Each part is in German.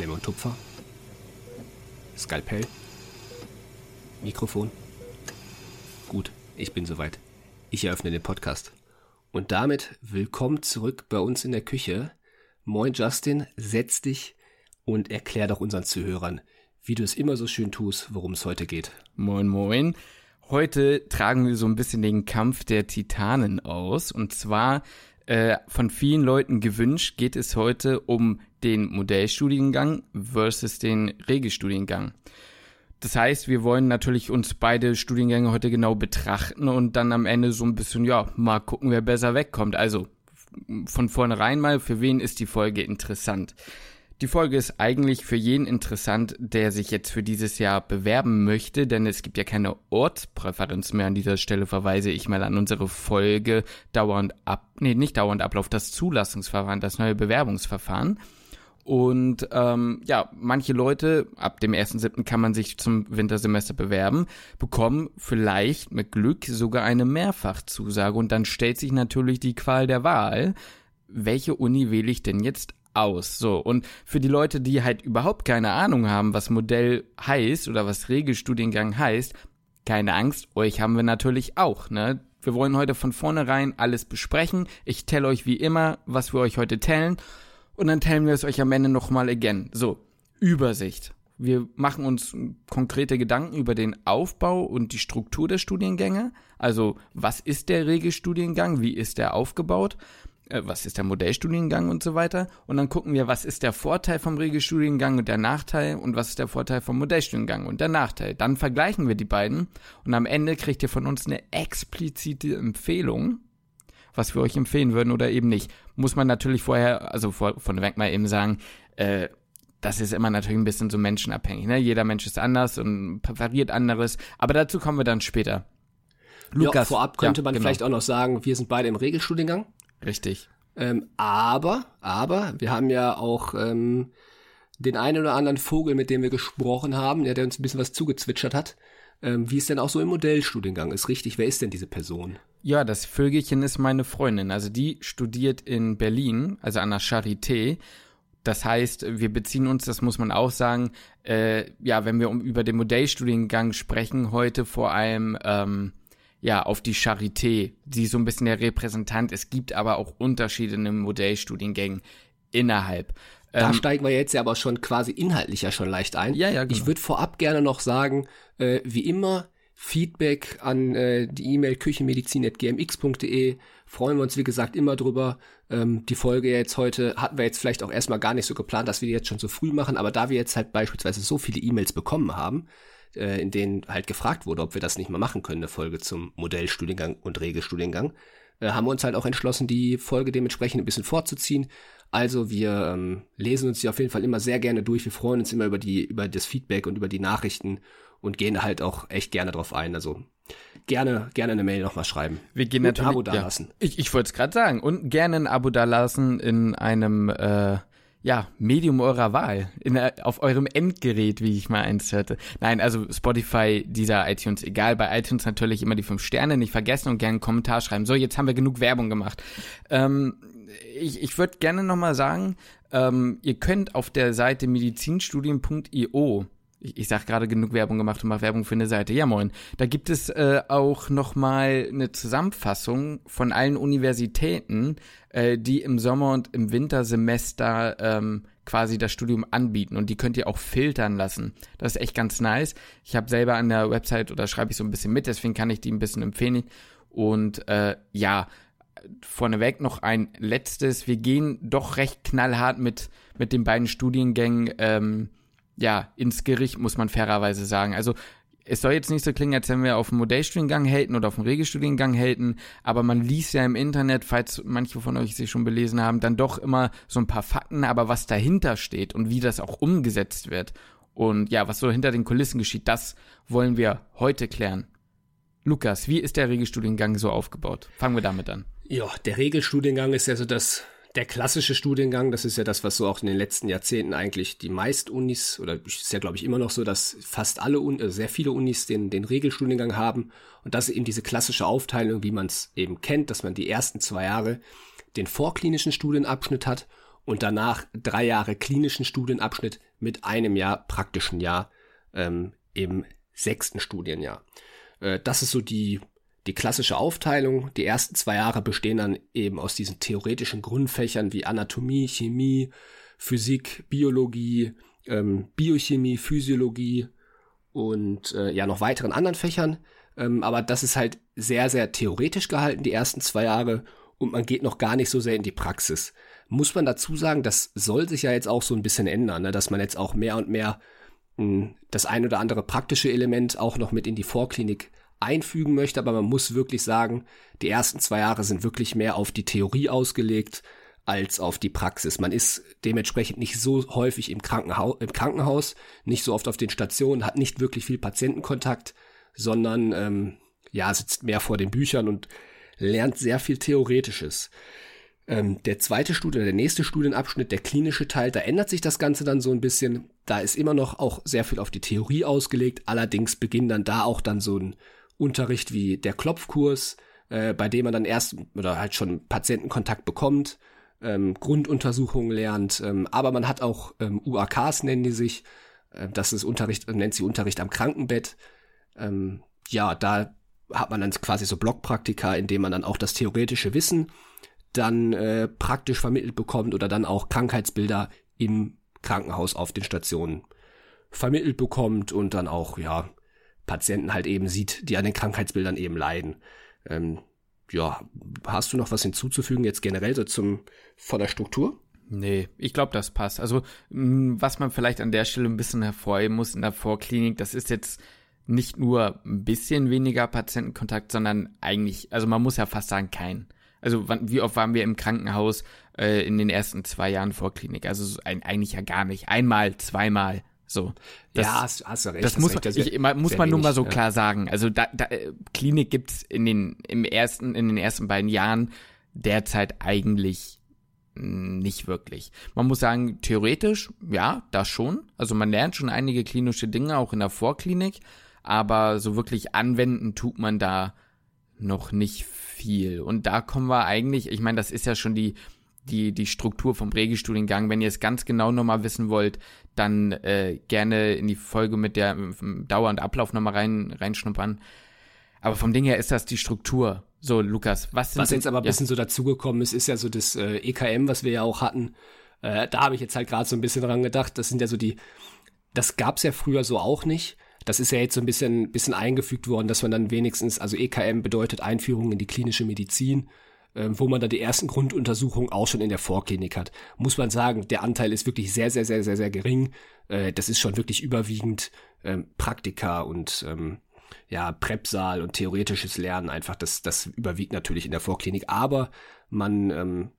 Klemme und Tupfer. Skalpell. Mikrofon. Gut, ich bin soweit. Ich eröffne den Podcast. Und damit willkommen zurück bei uns in der Küche. Moin Justin, setz dich und erklär doch unseren Zuhörern, wie du es immer so schön tust, worum es heute geht. Moin, moin. Heute tragen wir so ein bisschen den Kampf der Titanen aus. Und zwar äh, von vielen Leuten gewünscht, geht es heute um den Modellstudiengang versus den Regelstudiengang. Das heißt, wir wollen natürlich uns beide Studiengänge heute genau betrachten und dann am Ende so ein bisschen, ja, mal gucken, wer besser wegkommt. Also von vornherein mal, für wen ist die Folge interessant? Die Folge ist eigentlich für jeden interessant, der sich jetzt für dieses Jahr bewerben möchte, denn es gibt ja keine Ortspräferenz mehr. An dieser Stelle verweise ich mal an unsere Folge dauernd ab, nee, nicht dauernd Ablauf, das Zulassungsverfahren, das neue Bewerbungsverfahren. Und ähm, ja, manche Leute, ab dem 1.7. kann man sich zum Wintersemester bewerben, bekommen vielleicht mit Glück sogar eine Mehrfachzusage. Und dann stellt sich natürlich die Qual der Wahl, welche Uni wähle ich denn jetzt aus. So, und für die Leute, die halt überhaupt keine Ahnung haben, was Modell heißt oder was Regelstudiengang heißt, keine Angst, euch haben wir natürlich auch, ne? Wir wollen heute von vornherein alles besprechen. Ich tell euch wie immer, was wir euch heute tellen. Und dann tellen wir es euch am Ende nochmal again. So, Übersicht. Wir machen uns konkrete Gedanken über den Aufbau und die Struktur der Studiengänge. Also, was ist der Regelstudiengang? Wie ist der aufgebaut? Äh, was ist der Modellstudiengang und so weiter. Und dann gucken wir, was ist der Vorteil vom Regelstudiengang und der Nachteil und was ist der Vorteil vom Modellstudiengang und der Nachteil. Dann vergleichen wir die beiden und am Ende kriegt ihr von uns eine explizite Empfehlung, was wir euch empfehlen würden oder eben nicht. Muss man natürlich vorher, also vor, von weg mal eben sagen, äh, das ist immer natürlich ein bisschen so menschenabhängig. Ne? Jeder Mensch ist anders und präferiert anderes. Aber dazu kommen wir dann später. Lukas, ja, vorab könnte ja, man genau. vielleicht auch noch sagen, wir sind beide im Regelstudiengang. Richtig. Ähm, aber, aber, wir haben ja auch ähm, den einen oder anderen Vogel, mit dem wir gesprochen haben, ja, der uns ein bisschen was zugezwitschert hat. Ähm, wie es denn auch so im Modellstudiengang ist, richtig? Wer ist denn diese Person? Ja, das Vögelchen ist meine Freundin. Also die studiert in Berlin, also an der Charité. Das heißt, wir beziehen uns, das muss man auch sagen, äh, ja, wenn wir um, über den Modellstudiengang sprechen, heute vor allem ähm, ja, auf die Charité, die so ein bisschen der Repräsentant. Es gibt aber auch Unterschiede in den Modellstudiengängen innerhalb. Da ähm, steigen wir jetzt ja aber schon quasi inhaltlich ja schon leicht ein. Ja, ja, genau. Ich würde vorab gerne noch sagen, äh, wie immer, Feedback an äh, die E-Mail küchenmedizin.gmx.de. Freuen wir uns, wie gesagt, immer drüber. Ähm, die Folge jetzt heute hatten wir jetzt vielleicht auch erstmal gar nicht so geplant, dass wir die jetzt schon so früh machen, aber da wir jetzt halt beispielsweise so viele E-Mails bekommen haben, äh, in denen halt gefragt wurde, ob wir das nicht mal machen können, eine Folge zum Modellstudiengang und Regelstudiengang, äh, haben wir uns halt auch entschlossen, die Folge dementsprechend ein bisschen vorzuziehen. Also wir ähm, lesen uns die auf jeden Fall immer sehr gerne durch. Wir freuen uns immer über die über das Feedback und über die Nachrichten und gehen halt auch echt gerne drauf ein. Also gerne gerne eine Mail nochmal schreiben. Wir gehen natürlich ein Abo dalassen. Ja, ich ich wollte es gerade sagen und gerne ein Abo dalassen in einem äh, ja, Medium eurer Wahl, in, auf eurem Endgerät, wie ich mal eins hörte. Nein, also Spotify, dieser iTunes, egal, bei iTunes natürlich immer die fünf Sterne nicht vergessen und gerne einen Kommentar schreiben. So, jetzt haben wir genug Werbung gemacht. Ähm, ich ich würde gerne nochmal sagen, ähm, ihr könnt auf der Seite medizinstudien.io ich, ich sag gerade genug Werbung gemacht und mache Werbung für eine Seite. Ja, moin. Da gibt es äh, auch nochmal eine Zusammenfassung von allen Universitäten, äh, die im Sommer- und im Wintersemester ähm, quasi das Studium anbieten. Und die könnt ihr auch filtern lassen. Das ist echt ganz nice. Ich habe selber an der Website oder schreibe ich so ein bisschen mit, deswegen kann ich die ein bisschen empfehlen. Und äh, ja, vorneweg noch ein letztes. Wir gehen doch recht knallhart mit, mit den beiden Studiengängen. Ähm, ja, ins Gericht, muss man fairerweise sagen. Also es soll jetzt nicht so klingen, als wenn wir auf dem Modellstudiengang halten oder auf dem Regelstudiengang halten, aber man liest ja im Internet, falls manche von euch sich schon belesen haben, dann doch immer so ein paar Fakten, aber was dahinter steht und wie das auch umgesetzt wird und ja, was so hinter den Kulissen geschieht, das wollen wir heute klären. Lukas, wie ist der Regelstudiengang so aufgebaut? Fangen wir damit an. Ja, der Regelstudiengang ist ja so das der klassische Studiengang, das ist ja das, was so auch in den letzten Jahrzehnten eigentlich die meist Unis, oder ist ja glaube ich immer noch so, dass fast alle, Uni, also sehr viele Unis den, den Regelstudiengang haben. Und das eben diese klassische Aufteilung, wie man es eben kennt, dass man die ersten zwei Jahre den vorklinischen Studienabschnitt hat und danach drei Jahre klinischen Studienabschnitt mit einem Jahr praktischen Jahr ähm, im sechsten Studienjahr. Äh, das ist so die, die klassische Aufteilung. Die ersten zwei Jahre bestehen dann eben aus diesen theoretischen Grundfächern wie Anatomie, Chemie, Physik, Biologie, ähm, Biochemie, Physiologie und äh, ja noch weiteren anderen Fächern. Ähm, aber das ist halt sehr, sehr theoretisch gehalten, die ersten zwei Jahre. Und man geht noch gar nicht so sehr in die Praxis. Muss man dazu sagen, das soll sich ja jetzt auch so ein bisschen ändern, ne? dass man jetzt auch mehr und mehr mh, hm, das ein oder andere praktische Element auch noch mit in die Vorklinik einfügen möchte. Aber man muss wirklich sagen, die ersten zwei Jahre sind wirklich mehr auf die Theorie ausgelegt als auf die Praxis. Man ist dementsprechend nicht so häufig im, Krankenhaus, im Krankenhaus, nicht so oft auf den Stationen, hat nicht wirklich viel Patientenkontakt sondern ähm, ja, sitzt mehr vor den Büchern und lernt sehr viel Theoretisches. Ähm, der zweite Studien, der nächste Studienabschnitt, der klinische Teil, da ändert sich das Ganze dann so ein bisschen. Da ist immer noch auch sehr viel auf die Theorie ausgelegt. Allerdings beginnt dann da auch dann so ein Unterricht wie der Klopfkurs, äh, bei dem man dann erst oder halt schon Patientenkontakt bekommt, ähm, Grunduntersuchungen lernt. Ähm, aber man hat auch ähm, UAKs nennen die sich. Äh, das ist Unterricht, nennt sie Unterricht am Krankenbett ähm, ja, da hat man dann quasi so Blockpraktika, in dem man dann auch das theoretische Wissen dann äh, praktisch vermittelt bekommt oder dann auch Krankheitsbilder im Krankenhaus auf den Stationen vermittelt bekommt und dann auch, ja, Patienten halt eben sieht, die an den Krankheitsbildern eben leiden. Ähm, ja, hast du noch was hinzuzufügen jetzt generell so zum von der Struktur? Nee, ich glaube, das passt. Also, mh, was man vielleicht an der Stelle ein bisschen hervorheben muss in der Vorklinik, das ist jetzt nicht nur ein bisschen weniger Patientenkontakt, sondern eigentlich, also man muss ja fast sagen, kein. Also wie oft waren wir im Krankenhaus äh, in den ersten zwei Jahren vor Klinik? Also ein, eigentlich ja gar nicht. Einmal, zweimal. So. Das, ja, hast, hast du recht. Das muss, recht, das ich, muss man wenig, nur mal so ja. klar sagen. Also da, da, Klinik gibt's in den im ersten in den ersten beiden Jahren derzeit eigentlich nicht wirklich. Man muss sagen, theoretisch, ja, das schon. Also man lernt schon einige klinische Dinge auch in der Vorklinik aber so wirklich anwenden tut man da noch nicht viel. Und da kommen wir eigentlich, ich meine, das ist ja schon die, die, die Struktur vom Regelstudiengang. Wenn ihr es ganz genau nochmal wissen wollt, dann äh, gerne in die Folge mit der Dauer und Ablauf nochmal rein, reinschnuppern. Aber vom Ding her ist das die Struktur. So, Lukas, was sind Was jetzt aber ein ja. bisschen so dazugekommen ist, ist ja so das äh, EKM, was wir ja auch hatten. Äh, da habe ich jetzt halt gerade so ein bisschen dran gedacht. Das sind ja so die, das gab's ja früher so auch nicht das ist ja jetzt so ein bisschen, bisschen eingefügt worden, dass man dann wenigstens, also EKM bedeutet Einführung in die klinische Medizin, wo man dann die ersten Grunduntersuchungen auch schon in der Vorklinik hat. Muss man sagen, der Anteil ist wirklich sehr, sehr, sehr, sehr, sehr gering. Äh, das ist schon wirklich überwiegend ähm, Praktika und ähm, ja, Präpsaal und theoretisches Lernen einfach, das, das überwiegt natürlich in der Vorklinik, aber man ähm,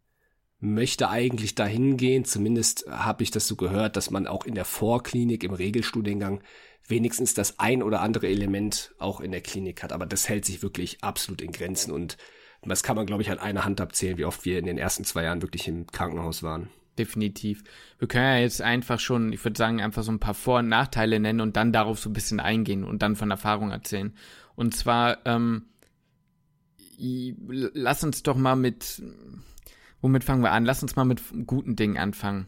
möchte eigentlich dahin gehen, zumindest habe ich das so gehört, dass man auch in der Vorklinik im Regelstudiengang wenigstens das ein oder andere Element auch in der Klinik hat. Aber das hält sich wirklich absolut in Grenzen und das kann man, glaube ich, an einer Hand abzählen, wie oft wir in den ersten zwei Jahren wirklich im Krankenhaus waren. Definitiv. Wir können ja jetzt einfach schon, ich würde sagen, einfach so ein paar Vor- und Nachteile nennen und dann darauf so ein bisschen eingehen und dann von Erfahrung erzählen. Und zwar, ähm, lass uns doch mal mit, womit fangen wir an? Lass uns mal mit guten Dingen anfangen.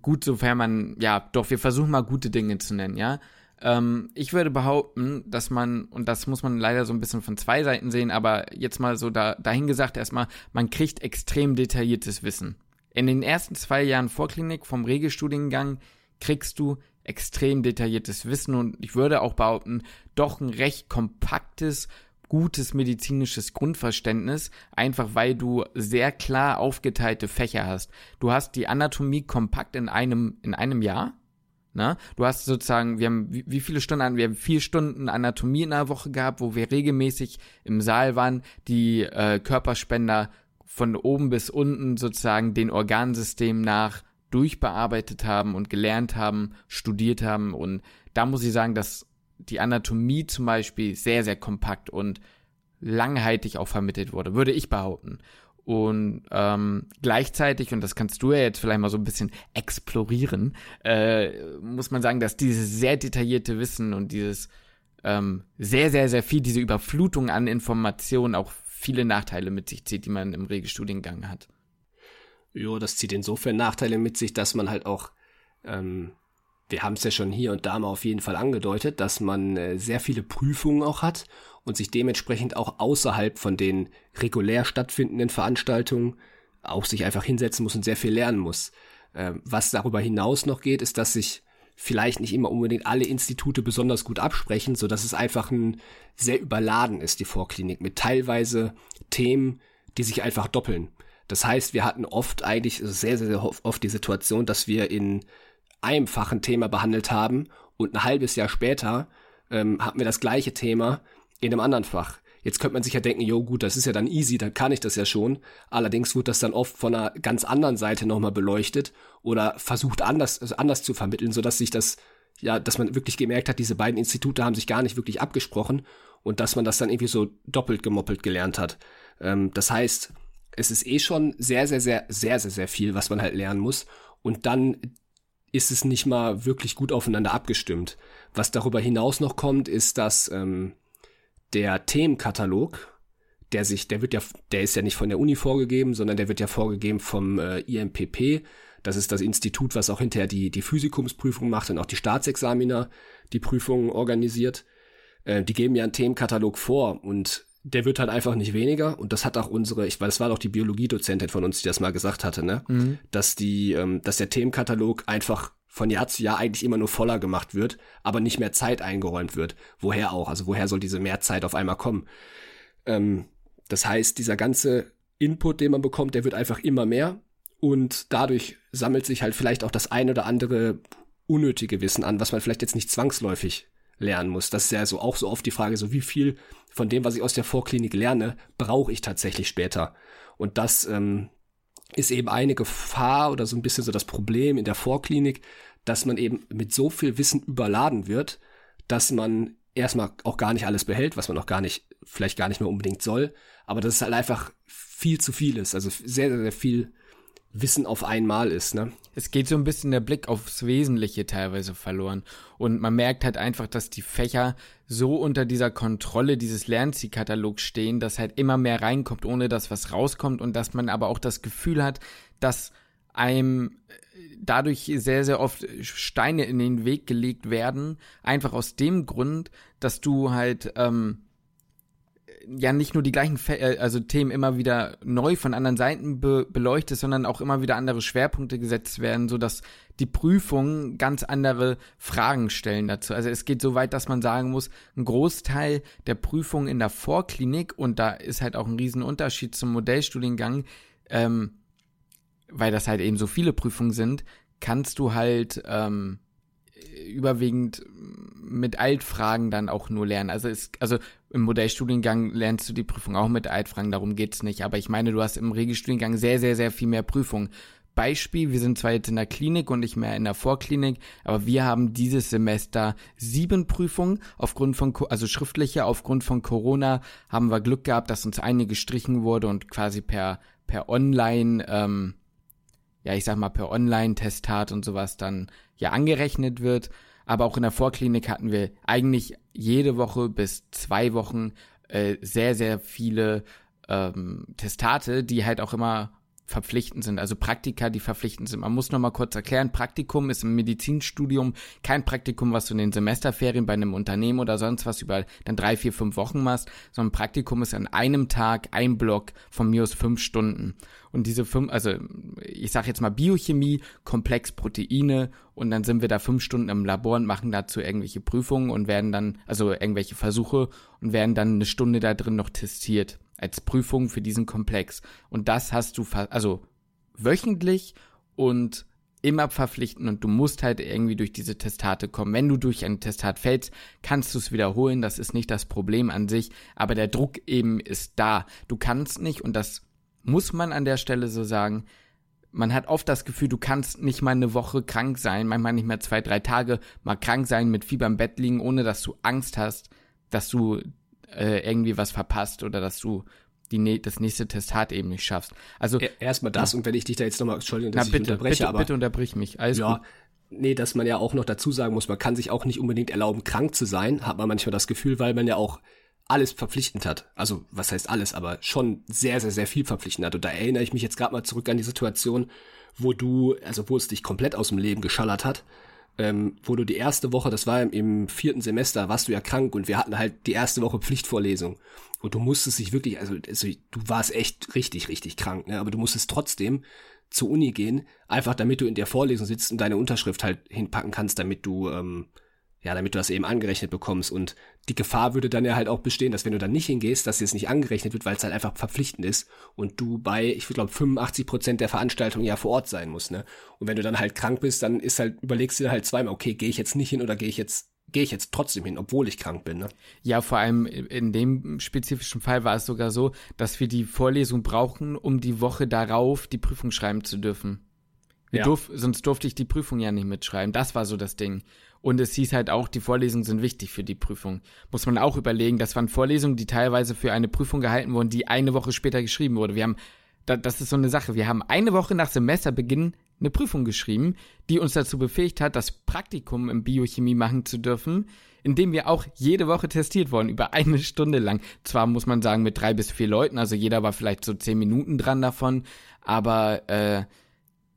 Gut, sofern man, ja, doch, wir versuchen mal gute Dinge zu nennen, ja. Ähm, ich würde behaupten, dass man, und das muss man leider so ein bisschen von zwei Seiten sehen, aber jetzt mal so da, dahingesagt erstmal, man kriegt extrem detailliertes Wissen. In den ersten zwei Jahren Vorklinik vom Regelstudiengang kriegst du extrem detailliertes Wissen und ich würde auch behaupten, doch ein recht kompaktes, gutes medizinisches Grundverständnis, einfach weil du sehr klar aufgeteilte Fächer hast. Du hast die Anatomie kompakt in einem, in einem Jahr, Ne? Du hast sozusagen, wir haben, wie, viele Stunden an, wir haben vier Stunden Anatomie in der Woche gehabt, wo wir regelmäßig im Saal waren, die äh, Körperspender von oben bis unten sozusagen den Organsystem nach durchbearbeitet haben und gelernt haben, studiert haben. Und da muss ich sagen, dass die Anatomie zum Beispiel sehr, sehr kompakt und langhaltig auch vermittelt wurde, würde ich behaupten. Und ähm, gleichzeitig, und das kannst du ja jetzt vielleicht mal so ein bisschen explorieren, äh, muss man sagen, dass dieses sehr detaillierte Wissen und dieses ähm, sehr, sehr, sehr viel, diese Überflutung an Informationen auch viele Nachteile mit sich zieht, die man im Regelstudiengang hat. Jo, das zieht insofern Nachteile mit sich, dass man halt auch ähm, wir haben es ja schon hier und da mal auf jeden Fall angedeutet, dass man äh, sehr viele Prüfungen auch hat und sich dementsprechend auch außerhalb von den regulär stattfindenden Veranstaltungen auch sich einfach hinsetzen muss und sehr viel lernen muss. Äh, was darüber hinaus noch geht, ist, dass sich vielleicht nicht immer unbedingt alle Institute besonders gut absprechen, so dass es einfach ein sehr überladen ist, die Vorklinik, mit teilweise Themen, die sich einfach doppeln. Das heißt, wir hatten oft eigentlich sehr, sehr, sehr oft die Situation, dass wir in einem Fach ein Thema behandelt haben und ein halbes Jahr später ähm, hatten wir das gleiche Thema in einem anderen Fach. Jetzt könnte man sich ja denken, jo gut, das ist ja dann easy, dann kann ich das ja schon. Allerdings wird das dann oft von einer ganz anderen Seite nochmal beleuchtet oder versucht anders, also anders zu vermitteln, sodass sich das, ja, dass man wirklich gemerkt hat, diese beiden Institute haben sich gar nicht wirklich abgesprochen und dass man das dann irgendwie so doppelt gemoppelt gelernt hat. Ähm, das heißt, es ist eh schon sehr, sehr, sehr, sehr, sehr, sehr viel, was man halt lernen muss. Und dann ist es nicht mal wirklich gut aufeinander abgestimmt. Was darüber hinaus noch kommt, ist, dass ähm, der Themenkatalog, der sich, der wird ja, der ist ja nicht von der Uni vorgegeben, sondern der wird ja vorgegeben vom äh, IMPP. Das ist das Institut, was auch hinterher die, die Physikumsprüfung macht und auch die Staatsexaminer die Prüfungen organisiert. Äh, die geben ja einen Themenkatalog vor und der wird halt einfach nicht weniger. Und das hat auch unsere, ich weiß, das war doch die Biologiedozentin von uns, die das mal gesagt hatte, ne? Mhm. Dass die, ähm, dass der Themenkatalog einfach von Jahr zu Jahr eigentlich immer nur voller gemacht wird, aber nicht mehr Zeit eingeräumt wird. Woher auch? Also woher soll diese Mehrzeit auf einmal kommen? Ähm, das heißt, dieser ganze Input, den man bekommt, der wird einfach immer mehr und dadurch sammelt sich halt vielleicht auch das ein oder andere unnötige Wissen an, was man vielleicht jetzt nicht zwangsläufig lernen muss. Das ist ja so auch so oft die Frage, so wie viel von dem, was ich aus der Vorklinik lerne, brauche ich tatsächlich später. Und das ähm, ist eben eine Gefahr oder so ein bisschen so das Problem in der Vorklinik, dass man eben mit so viel Wissen überladen wird, dass man erstmal auch gar nicht alles behält, was man auch gar nicht, vielleicht gar nicht mehr unbedingt soll, aber dass es halt einfach viel zu viel ist, also sehr, sehr, sehr viel Wissen auf einmal ist, ne? Es geht so ein bisschen der Blick aufs Wesentliche teilweise verloren. Und man merkt halt einfach, dass die Fächer so unter dieser Kontrolle dieses Lernzielkatalogs stehen, dass halt immer mehr reinkommt, ohne dass was rauskommt und dass man aber auch das Gefühl hat, dass einem dadurch sehr, sehr oft Steine in den Weg gelegt werden. Einfach aus dem Grund, dass du halt ähm, ja nicht nur die gleichen Fe äh, also Themen immer wieder neu von anderen Seiten be beleuchtet, sondern auch immer wieder andere Schwerpunkte gesetzt werden, so dass die Prüfungen ganz andere Fragen stellen dazu. Also es geht so weit, dass man sagen muss, ein Großteil der Prüfungen in der Vorklinik und da ist halt auch ein Riesenunterschied zum Modellstudiengang, ähm, weil das halt eben so viele Prüfungen sind, kannst du halt ähm, überwiegend mit Altfragen dann auch nur lernen. Also es, also im Modellstudiengang lernst du die Prüfung auch mit Altfragen, darum geht's nicht. Aber ich meine, du hast im Regelstudiengang sehr, sehr, sehr viel mehr Prüfungen. Beispiel, wir sind zwar jetzt in der Klinik und nicht mehr in der Vorklinik, aber wir haben dieses Semester sieben Prüfungen aufgrund von, also schriftliche, aufgrund von Corona haben wir Glück gehabt, dass uns eine gestrichen wurde und quasi per, per Online, ähm, ja, ich sag mal, per Online-Testat und sowas dann ja angerechnet wird. Aber auch in der Vorklinik hatten wir eigentlich jede Woche bis zwei Wochen äh, sehr, sehr viele ähm, Testate, die halt auch immer verpflichtend sind, also Praktika, die verpflichtend sind. Man muss noch mal kurz erklären, Praktikum ist im Medizinstudium kein Praktikum, was du in den Semesterferien bei einem Unternehmen oder sonst was über dann drei, vier, fünf Wochen machst, sondern Praktikum ist an einem Tag ein Block von mir aus fünf Stunden. Und diese fünf, also ich sage jetzt mal Biochemie, Komplex Proteine und dann sind wir da fünf Stunden im Labor und machen dazu irgendwelche Prüfungen und werden dann, also irgendwelche Versuche und werden dann eine Stunde da drin noch testiert als Prüfung für diesen Komplex. Und das hast du, also wöchentlich und immer verpflichtend und du musst halt irgendwie durch diese Testate kommen. Wenn du durch ein Testat fällst, kannst du es wiederholen. Das ist nicht das Problem an sich, aber der Druck eben ist da. Du kannst nicht und das muss man an der Stelle so sagen. Man hat oft das Gefühl, du kannst nicht mal eine Woche krank sein, manchmal nicht mehr zwei, drei Tage mal krank sein, mit Fieber im Bett liegen, ohne dass du Angst hast, dass du äh, irgendwie was verpasst oder dass du die, das nächste Testat eben nicht schaffst. Also erstmal das ja. und wenn ich dich da jetzt nochmal, Entschuldigung, dass Na, bitte, ich unterbreche, bitte, aber bitte unterbrich mich. Alles ja, gut. Nee, dass man ja auch noch dazu sagen muss, man kann sich auch nicht unbedingt erlauben, krank zu sein, hat man manchmal das Gefühl, weil man ja auch alles verpflichtend hat. Also, was heißt alles, aber schon sehr, sehr, sehr viel verpflichtend hat. Und da erinnere ich mich jetzt gerade mal zurück an die Situation, wo du, also wo es dich komplett aus dem Leben geschallert hat, ähm, wo du die erste Woche, das war im, vierten Semester, warst du ja krank und wir hatten halt die erste Woche Pflichtvorlesung. Und du musstest dich wirklich, also, also du warst echt richtig, richtig krank, ne? aber du musstest trotzdem zur Uni gehen, einfach damit du in der Vorlesung sitzt und deine Unterschrift halt hinpacken kannst, damit du ähm, ja, damit du das eben angerechnet bekommst. Und die Gefahr würde dann ja halt auch bestehen, dass wenn du dann nicht hingehst, dass jetzt nicht angerechnet wird, weil es halt einfach verpflichtend ist und du bei, ich glaube, 85 Prozent der Veranstaltung ja vor Ort sein musst, ne? Und wenn du dann halt krank bist, dann ist halt, überlegst du dir halt zweimal, okay, gehe ich jetzt nicht hin oder gehe ich jetzt gehe ich jetzt trotzdem hin, obwohl ich krank bin. Ne? Ja, vor allem in dem spezifischen Fall war es sogar so, dass wir die Vorlesung brauchen, um die Woche darauf die Prüfung schreiben zu dürfen. Ja. Durf, sonst durfte ich die Prüfung ja nicht mitschreiben. Das war so das Ding. Und es hieß halt auch, die Vorlesungen sind wichtig für die Prüfung. Muss man auch überlegen, das waren Vorlesungen, die teilweise für eine Prüfung gehalten wurden, die eine Woche später geschrieben wurde. Wir haben, das ist so eine Sache, wir haben eine Woche nach Semesterbeginn eine Prüfung geschrieben, die uns dazu befähigt hat, das Praktikum im Biochemie machen zu dürfen, indem wir auch jede Woche testiert wurden, über eine Stunde lang. Zwar muss man sagen, mit drei bis vier Leuten, also jeder war vielleicht so zehn Minuten dran davon, aber äh,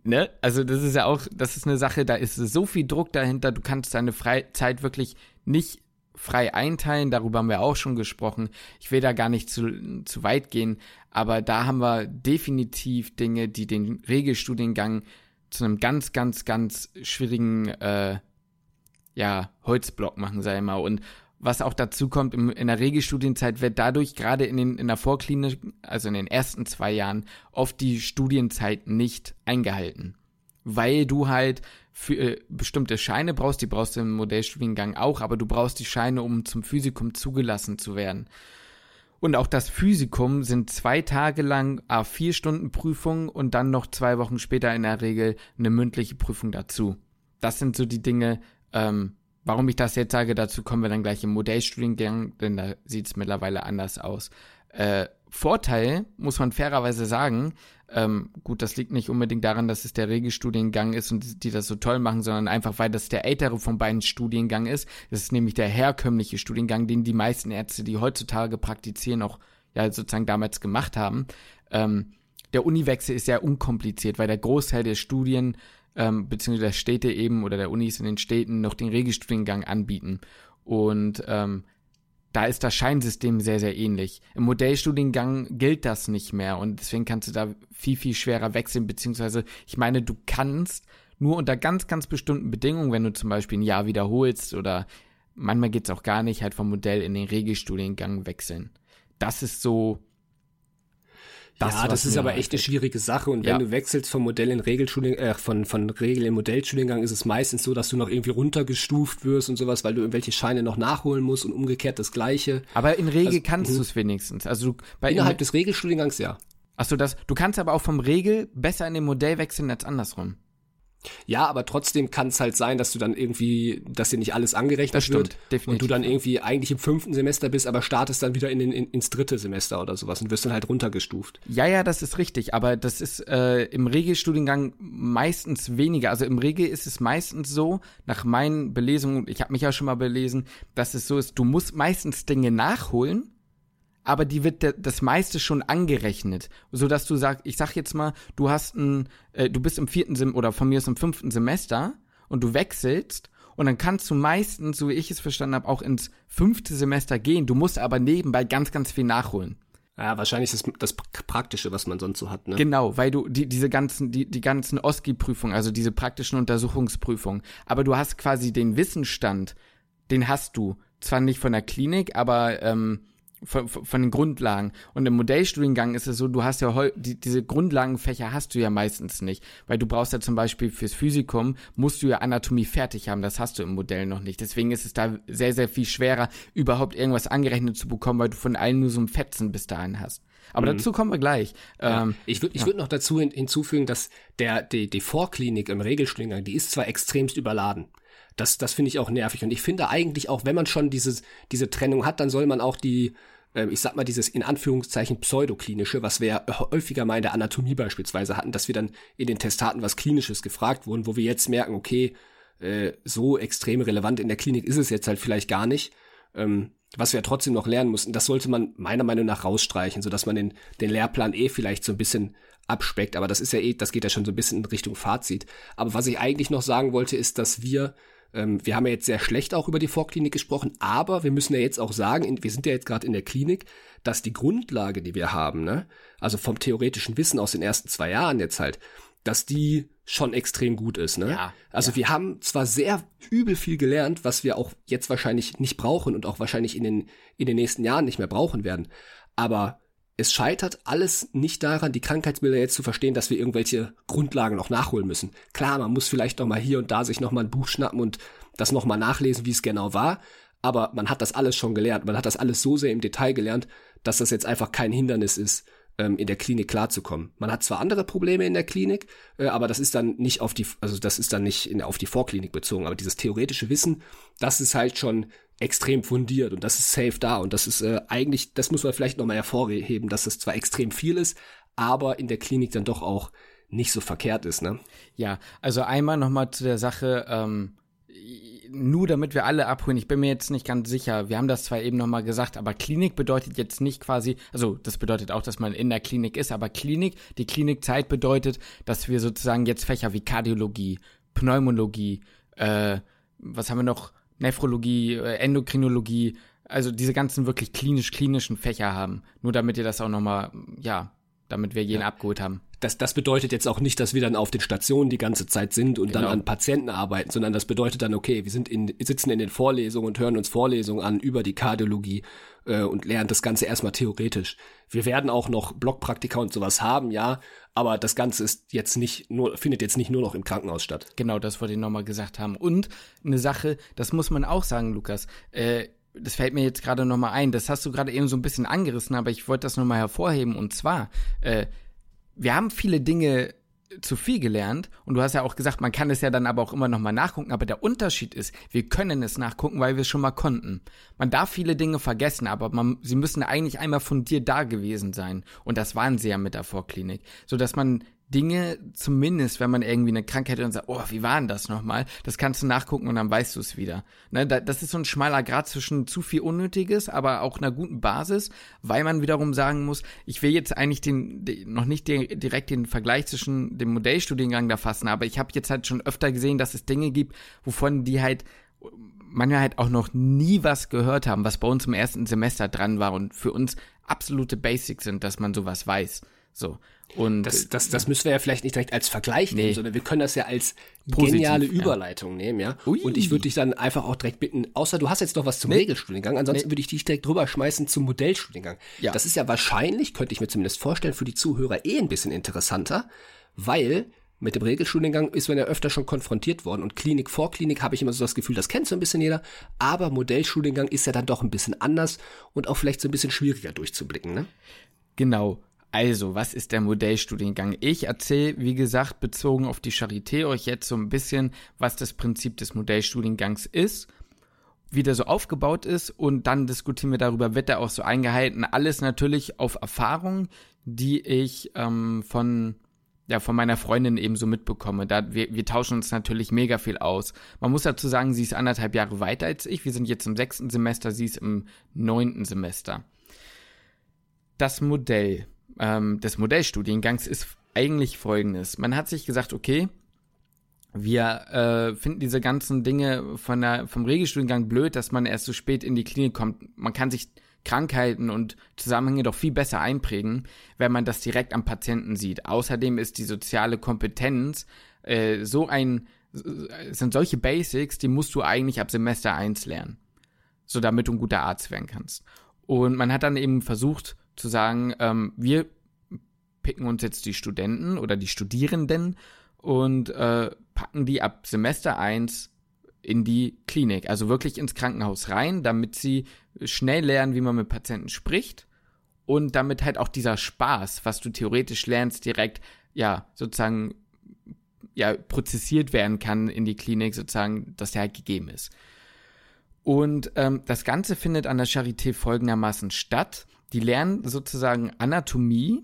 ne? Also das ist ja auch, das ist eine Sache, da ist so viel Druck dahinter, du kannst deine Freizeit wirklich nicht frei einteilen, darüber haben wir auch schon gesprochen. Ich will da gar nicht zu, zu weit gehen, aber da haben wir definitiv Dinge, die den Regelstudiengang zu einem ganz, ganz, ganz schwierigen äh, ja, Holzblock machen, sei mal. Und was auch dazu kommt, im, in der Regelstudienzeit wird dadurch gerade in, den, in der Vorklinik, also in den ersten zwei Jahren, oft die Studienzeit nicht eingehalten. Weil du halt für äh, bestimmte Scheine brauchst, die brauchst du im Modellstudiengang auch, aber du brauchst die Scheine, um zum Physikum zugelassen zu werden. Und auch das Physikum sind zwei Tage lang a vier Stunden Prüfung und dann noch zwei Wochen später in der Regel eine mündliche Prüfung dazu. Das sind so die Dinge, ähm, Warum ich das jetzt sage, dazu kommen wir dann gleich im Modellstudiengang, denn da sieht es mittlerweile anders aus. Äh, Vorteil, muss man fairerweise sagen, ähm, gut, das liegt nicht unbedingt daran, dass es der Regelstudiengang ist und die das so toll machen, sondern einfach, weil das der ältere von beiden Studiengang ist. Das ist nämlich der herkömmliche Studiengang, den die meisten Ärzte, die heutzutage praktizieren, auch ja sozusagen damals gemacht haben. Ähm, der Uniwechsel ist sehr unkompliziert, weil der Großteil der Studien ähm, beziehungsweise der Städte eben oder der Unis in den Städten noch den Regelstudiengang anbieten. Und ähm, da ist das Scheinsystem sehr, sehr ähnlich. Im Modellstudiengang gilt das nicht mehr und deswegen kannst du da viel, viel schwerer wechseln, beziehungsweise ich meine, du kannst nur unter ganz, ganz bestimmten Bedingungen, wenn du zum Beispiel ein Jahr wiederholst oder manchmal geht's auch gar nicht, halt vom Modell in den Regelstudiengang wechseln. Das ist so das, ja, das ist aber echt eine schwierige Sache. Und wenn du wechselst vom Modell in Regelstudiengang, äh, von, von Regel in Modellstudiengang, ist es meistens so, dass du noch irgendwie runtergestuft wirst und sowas, weil du irgendwelche Scheine noch nachholen musst und umgekehrt das Gleiche. Aber in Regel also, kannst du es wenigstens. Also du, bei innerhalb des Regelstudiengangs ja. Achso, das, du kannst aber auch vom Regel besser in den Modell wechseln als andersrum. Ja, aber trotzdem kann es halt sein, dass du dann irgendwie, dass dir nicht alles angerechnet stimmt, wird definitiv. und du dann irgendwie eigentlich im fünften Semester bist, aber startest dann wieder in, in, ins dritte Semester oder sowas und wirst dann halt runtergestuft. Ja, ja, das ist richtig, aber das ist äh, im Regelstudiengang meistens weniger. Also im Regel ist es meistens so, nach meinen Belesungen, ich habe mich ja schon mal belesen, dass es so ist, du musst meistens Dinge nachholen, aber die wird das meiste schon angerechnet, so dass du sagst, ich sag jetzt mal, du hast ein, äh, du bist im vierten Sem oder von mir aus im fünften Semester und du wechselst und dann kannst du meistens, so wie ich es verstanden habe, auch ins fünfte Semester gehen. Du musst aber nebenbei ganz, ganz viel nachholen. Ja, wahrscheinlich ist das das Praktische, was man sonst so hat, ne? Genau, weil du die, diese ganzen, die, die ganzen OSCI-Prüfungen, also diese praktischen Untersuchungsprüfungen, aber du hast quasi den Wissensstand, den hast du. Zwar nicht von der Klinik, aber ähm, von, von den Grundlagen. Und im Modellstudiengang ist es so, du hast ja die, diese Grundlagenfächer hast du ja meistens nicht, weil du brauchst ja zum Beispiel fürs Physikum musst du ja Anatomie fertig haben, das hast du im Modell noch nicht. Deswegen ist es da sehr, sehr viel schwerer, überhaupt irgendwas angerechnet zu bekommen, weil du von allen nur so ein Fetzen bis dahin hast. Aber mhm. dazu kommen wir gleich. Ja. Ähm, ich würde ich ja. würd noch dazu hin, hinzufügen, dass der, die, die Vorklinik im Regelstudiengang, die ist zwar extremst überladen. Das, das finde ich auch nervig. Und ich finde eigentlich auch, wenn man schon dieses, diese Trennung hat, dann soll man auch die, äh, ich sag mal, dieses in Anführungszeichen pseudoklinische, was wir häufiger mal in der Anatomie beispielsweise hatten, dass wir dann in den Testaten was Klinisches gefragt wurden, wo wir jetzt merken, okay, äh, so extrem relevant in der Klinik ist es jetzt halt vielleicht gar nicht. Ähm, was wir ja trotzdem noch lernen mussten, das sollte man meiner Meinung nach rausstreichen, sodass man den, den Lehrplan eh vielleicht so ein bisschen abspeckt. Aber das ist ja eh, das geht ja schon so ein bisschen in Richtung Fazit. Aber was ich eigentlich noch sagen wollte, ist, dass wir ähm, wir haben ja jetzt sehr schlecht auch über die Vorklinik gesprochen, aber wir müssen ja jetzt auch sagen, wir sind ja jetzt gerade in der Klinik, dass die Grundlage, die wir haben, ne, also vom theoretischen Wissen aus den ersten zwei Jahren jetzt halt, dass die schon extrem gut ist, ne? Ja, also ja. wir haben zwar sehr übel viel gelernt, was wir auch jetzt wahrscheinlich nicht brauchen und auch wahrscheinlich in den, in den nächsten Jahren nicht mehr brauchen werden, aber es scheitert alles nicht daran, die Krankheitsbilder jetzt zu verstehen, dass wir irgendwelche Grundlagen noch nachholen müssen. Klar, man muss vielleicht noch mal hier und da sich noch mal ein Buch schnappen und das noch mal nachlesen, wie es genau war. Aber man hat das alles schon gelernt. Man hat das alles so sehr im Detail gelernt, dass das jetzt einfach kein Hindernis ist, ähm, in der Klinik klarzukommen. Man hat zwar andere Probleme in der Klinik, äh, aber das ist dann nicht auf die, also das ist dann nicht auf die Vorklinik bezogen. Aber dieses theoretische Wissen, das ist halt schon extrem fundiert und das ist safe da und das ist äh, eigentlich, das muss man vielleicht nochmal hervorheben, dass es zwar extrem viel ist, aber in der Klinik dann doch auch nicht so verkehrt ist, ne? Ja, also einmal nochmal zu der Sache, ähm, nur damit wir alle abholen, ich bin mir jetzt nicht ganz sicher, wir haben das zwar eben nochmal gesagt, aber Klinik bedeutet jetzt nicht quasi, also das bedeutet auch, dass man in der Klinik ist, aber Klinik, die Klinikzeit bedeutet, dass wir sozusagen jetzt Fächer wie Kardiologie, Pneumologie, äh, was haben wir noch, Nephrologie, äh, Endokrinologie, also diese ganzen wirklich klinisch-klinischen Fächer haben. Nur damit ihr das auch nochmal, ja, damit wir jeden ja. abgeholt haben das, das bedeutet jetzt auch nicht, dass wir dann auf den Stationen die ganze Zeit sind und genau. dann an Patienten arbeiten, sondern das bedeutet dann, okay, wir sind in, sitzen in den Vorlesungen und hören uns Vorlesungen an über die Kardiologie äh, und lernen das Ganze erstmal theoretisch. Wir werden auch noch Blockpraktika und sowas haben, ja, aber das Ganze ist jetzt nicht nur, findet jetzt nicht nur noch im Krankenhaus statt. Genau, das wollte ich nochmal gesagt haben. Und eine Sache, das muss man auch sagen, Lukas, äh, das fällt mir jetzt gerade nochmal ein, das hast du gerade eben so ein bisschen angerissen, aber ich wollte das nochmal hervorheben und zwar, äh, wir haben viele Dinge zu viel gelernt und du hast ja auch gesagt, man kann es ja dann aber auch immer noch mal nachgucken, aber der Unterschied ist, wir können es nachgucken, weil wir es schon mal konnten. Man darf viele Dinge vergessen, aber man, sie müssen eigentlich einmal von dir da gewesen sein und das waren sie ja mit der Vorklinik, so dass man Dinge, zumindest wenn man irgendwie eine Krankheit hat und sagt, oh, wie war denn das nochmal? Das kannst du nachgucken und dann weißt du es wieder. Ne, das ist so ein schmaler Grad zwischen zu viel Unnötiges, aber auch einer guten Basis, weil man wiederum sagen muss, ich will jetzt eigentlich den, noch nicht den, direkt den Vergleich zwischen dem Modellstudiengang da fassen, aber ich habe jetzt halt schon öfter gesehen, dass es Dinge gibt, wovon die halt manchmal halt auch noch nie was gehört haben, was bei uns im ersten Semester dran war und für uns absolute Basics sind, dass man sowas weiß. So. Und das, das, das müssen wir ja vielleicht nicht direkt als Vergleich nehmen, nee. sondern wir können das ja als Positiv, geniale Überleitung ja. nehmen, ja. Ui. Und ich würde dich dann einfach auch direkt bitten, außer du hast jetzt noch was zum nee. Regelstudiengang, ansonsten nee. würde ich dich direkt drüber schmeißen zum Modellstudiengang. Ja. Das ist ja wahrscheinlich, könnte ich mir zumindest vorstellen, für die Zuhörer eh ein bisschen interessanter, weil mit dem Regelstudiengang ist man ja öfter schon konfrontiert worden und Klinik vor Klinik habe ich immer so das Gefühl, das kennt so ein bisschen jeder, aber Modellstudiengang ist ja dann doch ein bisschen anders und auch vielleicht so ein bisschen schwieriger durchzublicken, ne? Genau. Also, was ist der Modellstudiengang? Ich erzähle, wie gesagt, bezogen auf die Charité euch jetzt so ein bisschen, was das Prinzip des Modellstudiengangs ist, wie der so aufgebaut ist und dann diskutieren wir darüber, wird er auch so eingehalten. Alles natürlich auf Erfahrungen, die ich ähm, von ja, von meiner Freundin eben so mitbekomme. Da, wir, wir tauschen uns natürlich mega viel aus. Man muss dazu sagen, sie ist anderthalb Jahre weiter als ich. Wir sind jetzt im sechsten Semester, sie ist im neunten Semester. Das Modell ähm, des Modellstudiengangs ist eigentlich folgendes. Man hat sich gesagt, okay, wir äh, finden diese ganzen Dinge von der, vom Regelstudiengang blöd, dass man erst so spät in die Klinik kommt. Man kann sich Krankheiten und Zusammenhänge doch viel besser einprägen, wenn man das direkt am Patienten sieht. Außerdem ist die soziale Kompetenz äh, so ein, sind solche Basics, die musst du eigentlich ab Semester 1 lernen. So damit du ein guter Arzt werden kannst. Und man hat dann eben versucht, zu sagen, ähm, wir picken uns jetzt die Studenten oder die Studierenden und äh, packen die ab Semester 1 in die Klinik, also wirklich ins Krankenhaus rein, damit sie schnell lernen, wie man mit Patienten spricht und damit halt auch dieser Spaß, was du theoretisch lernst, direkt, ja, sozusagen, ja, prozessiert werden kann in die Klinik, sozusagen, dass der halt gegeben ist. Und ähm, das Ganze findet an der Charité folgendermaßen statt die lernen sozusagen Anatomie,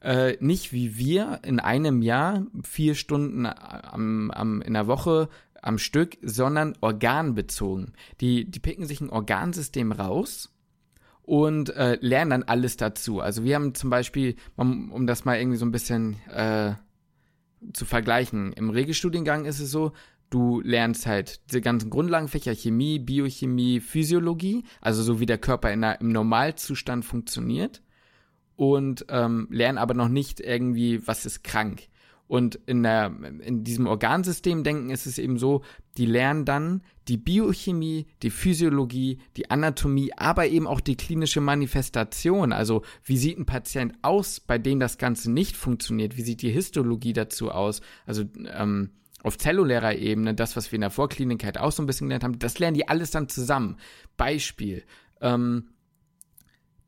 äh, nicht wie wir in einem Jahr vier Stunden am, am, in der Woche am Stück, sondern organbezogen. Die, die picken sich ein Organsystem raus und äh, lernen dann alles dazu. Also wir haben zum Beispiel, um, um das mal irgendwie so ein bisschen äh, zu vergleichen, im Regelstudiengang ist es so, du lernst halt diese ganzen Grundlagenfächer Chemie, Biochemie, Physiologie, also so wie der Körper in der, im Normalzustand funktioniert und ähm, lernen aber noch nicht irgendwie, was ist krank. Und in, der, in diesem Organsystemdenken ist es eben so, die lernen dann die Biochemie, die Physiologie, die Anatomie, aber eben auch die klinische Manifestation. Also wie sieht ein Patient aus, bei dem das Ganze nicht funktioniert? Wie sieht die Histologie dazu aus? Also ähm, auf zellulärer Ebene, das, was wir in der Vorklinik halt auch so ein bisschen gelernt haben, das lernen die alles dann zusammen. Beispiel. Ähm,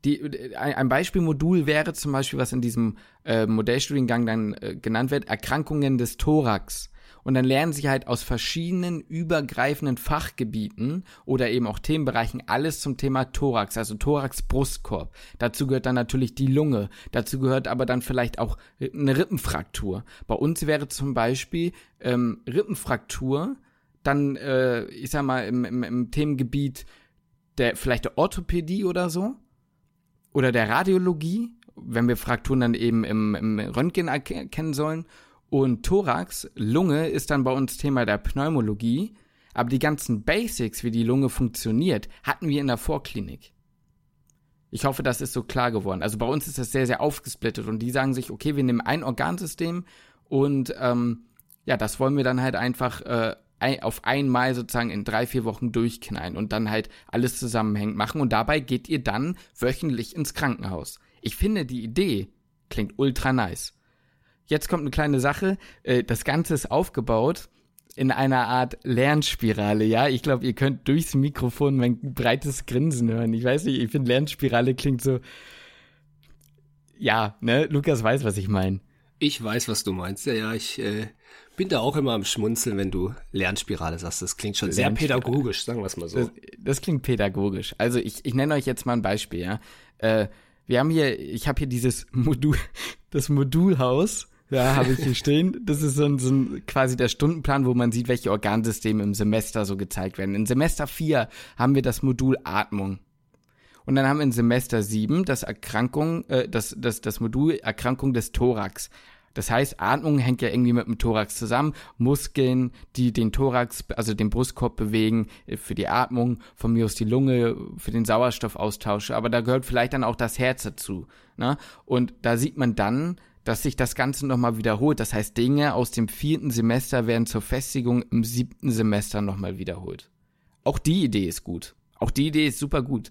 die, ein Beispielmodul wäre zum Beispiel, was in diesem äh, Modellstudiengang dann äh, genannt wird, Erkrankungen des Thorax. Und dann lernen sie halt aus verschiedenen übergreifenden Fachgebieten oder eben auch Themenbereichen alles zum Thema Thorax, also Thorax-Brustkorb. Dazu gehört dann natürlich die Lunge. Dazu gehört aber dann vielleicht auch eine Rippenfraktur. Bei uns wäre zum Beispiel ähm, Rippenfraktur dann, äh, ich sag mal, im, im, im Themengebiet der vielleicht der Orthopädie oder so oder der Radiologie, wenn wir Frakturen dann eben im, im Röntgen erkennen sollen. Und Thorax, Lunge, ist dann bei uns Thema der Pneumologie. Aber die ganzen Basics, wie die Lunge funktioniert, hatten wir in der Vorklinik. Ich hoffe, das ist so klar geworden. Also bei uns ist das sehr, sehr aufgesplittet und die sagen sich, okay, wir nehmen ein Organsystem und ähm, ja, das wollen wir dann halt einfach äh, auf einmal sozusagen in drei, vier Wochen durchknallen und dann halt alles zusammenhängend machen und dabei geht ihr dann wöchentlich ins Krankenhaus. Ich finde die Idee klingt ultra nice. Jetzt kommt eine kleine Sache. Äh, das Ganze ist aufgebaut in einer Art Lernspirale, ja. Ich glaube, ihr könnt durchs Mikrofon mein breites Grinsen hören. Ich weiß nicht, ich finde Lernspirale klingt so. Ja, ne? Lukas weiß, was ich meine. Ich weiß, was du meinst. Ja, ja, ich äh, bin da auch immer am Schmunzeln, wenn du Lernspirale sagst. Das klingt schon sehr pädagogisch, sagen wir es mal so. Das, das, klingt pädagogisch. Also ich, ich nenne euch jetzt mal ein Beispiel, ja. Äh, wir haben hier, ich habe hier dieses Modul, das Modulhaus, ja, habe ich hier stehen. Das ist so ein, so ein quasi der Stundenplan, wo man sieht, welche Organsysteme im Semester so gezeigt werden. In Semester 4 haben wir das Modul Atmung. Und dann haben wir in Semester 7 das Erkrankung, äh, das, das, das Modul Erkrankung des Thorax. Das heißt, Atmung hängt ja irgendwie mit dem Thorax zusammen. Muskeln, die den Thorax, also den Brustkorb bewegen, äh, für die Atmung, von mir aus die Lunge, für den Sauerstoffaustausch. Aber da gehört vielleicht dann auch das Herz dazu. Ne? Und da sieht man dann, dass sich das Ganze nochmal wiederholt. Das heißt, Dinge aus dem vierten Semester werden zur Festigung im siebten Semester nochmal wiederholt. Auch die Idee ist gut. Auch die Idee ist super gut.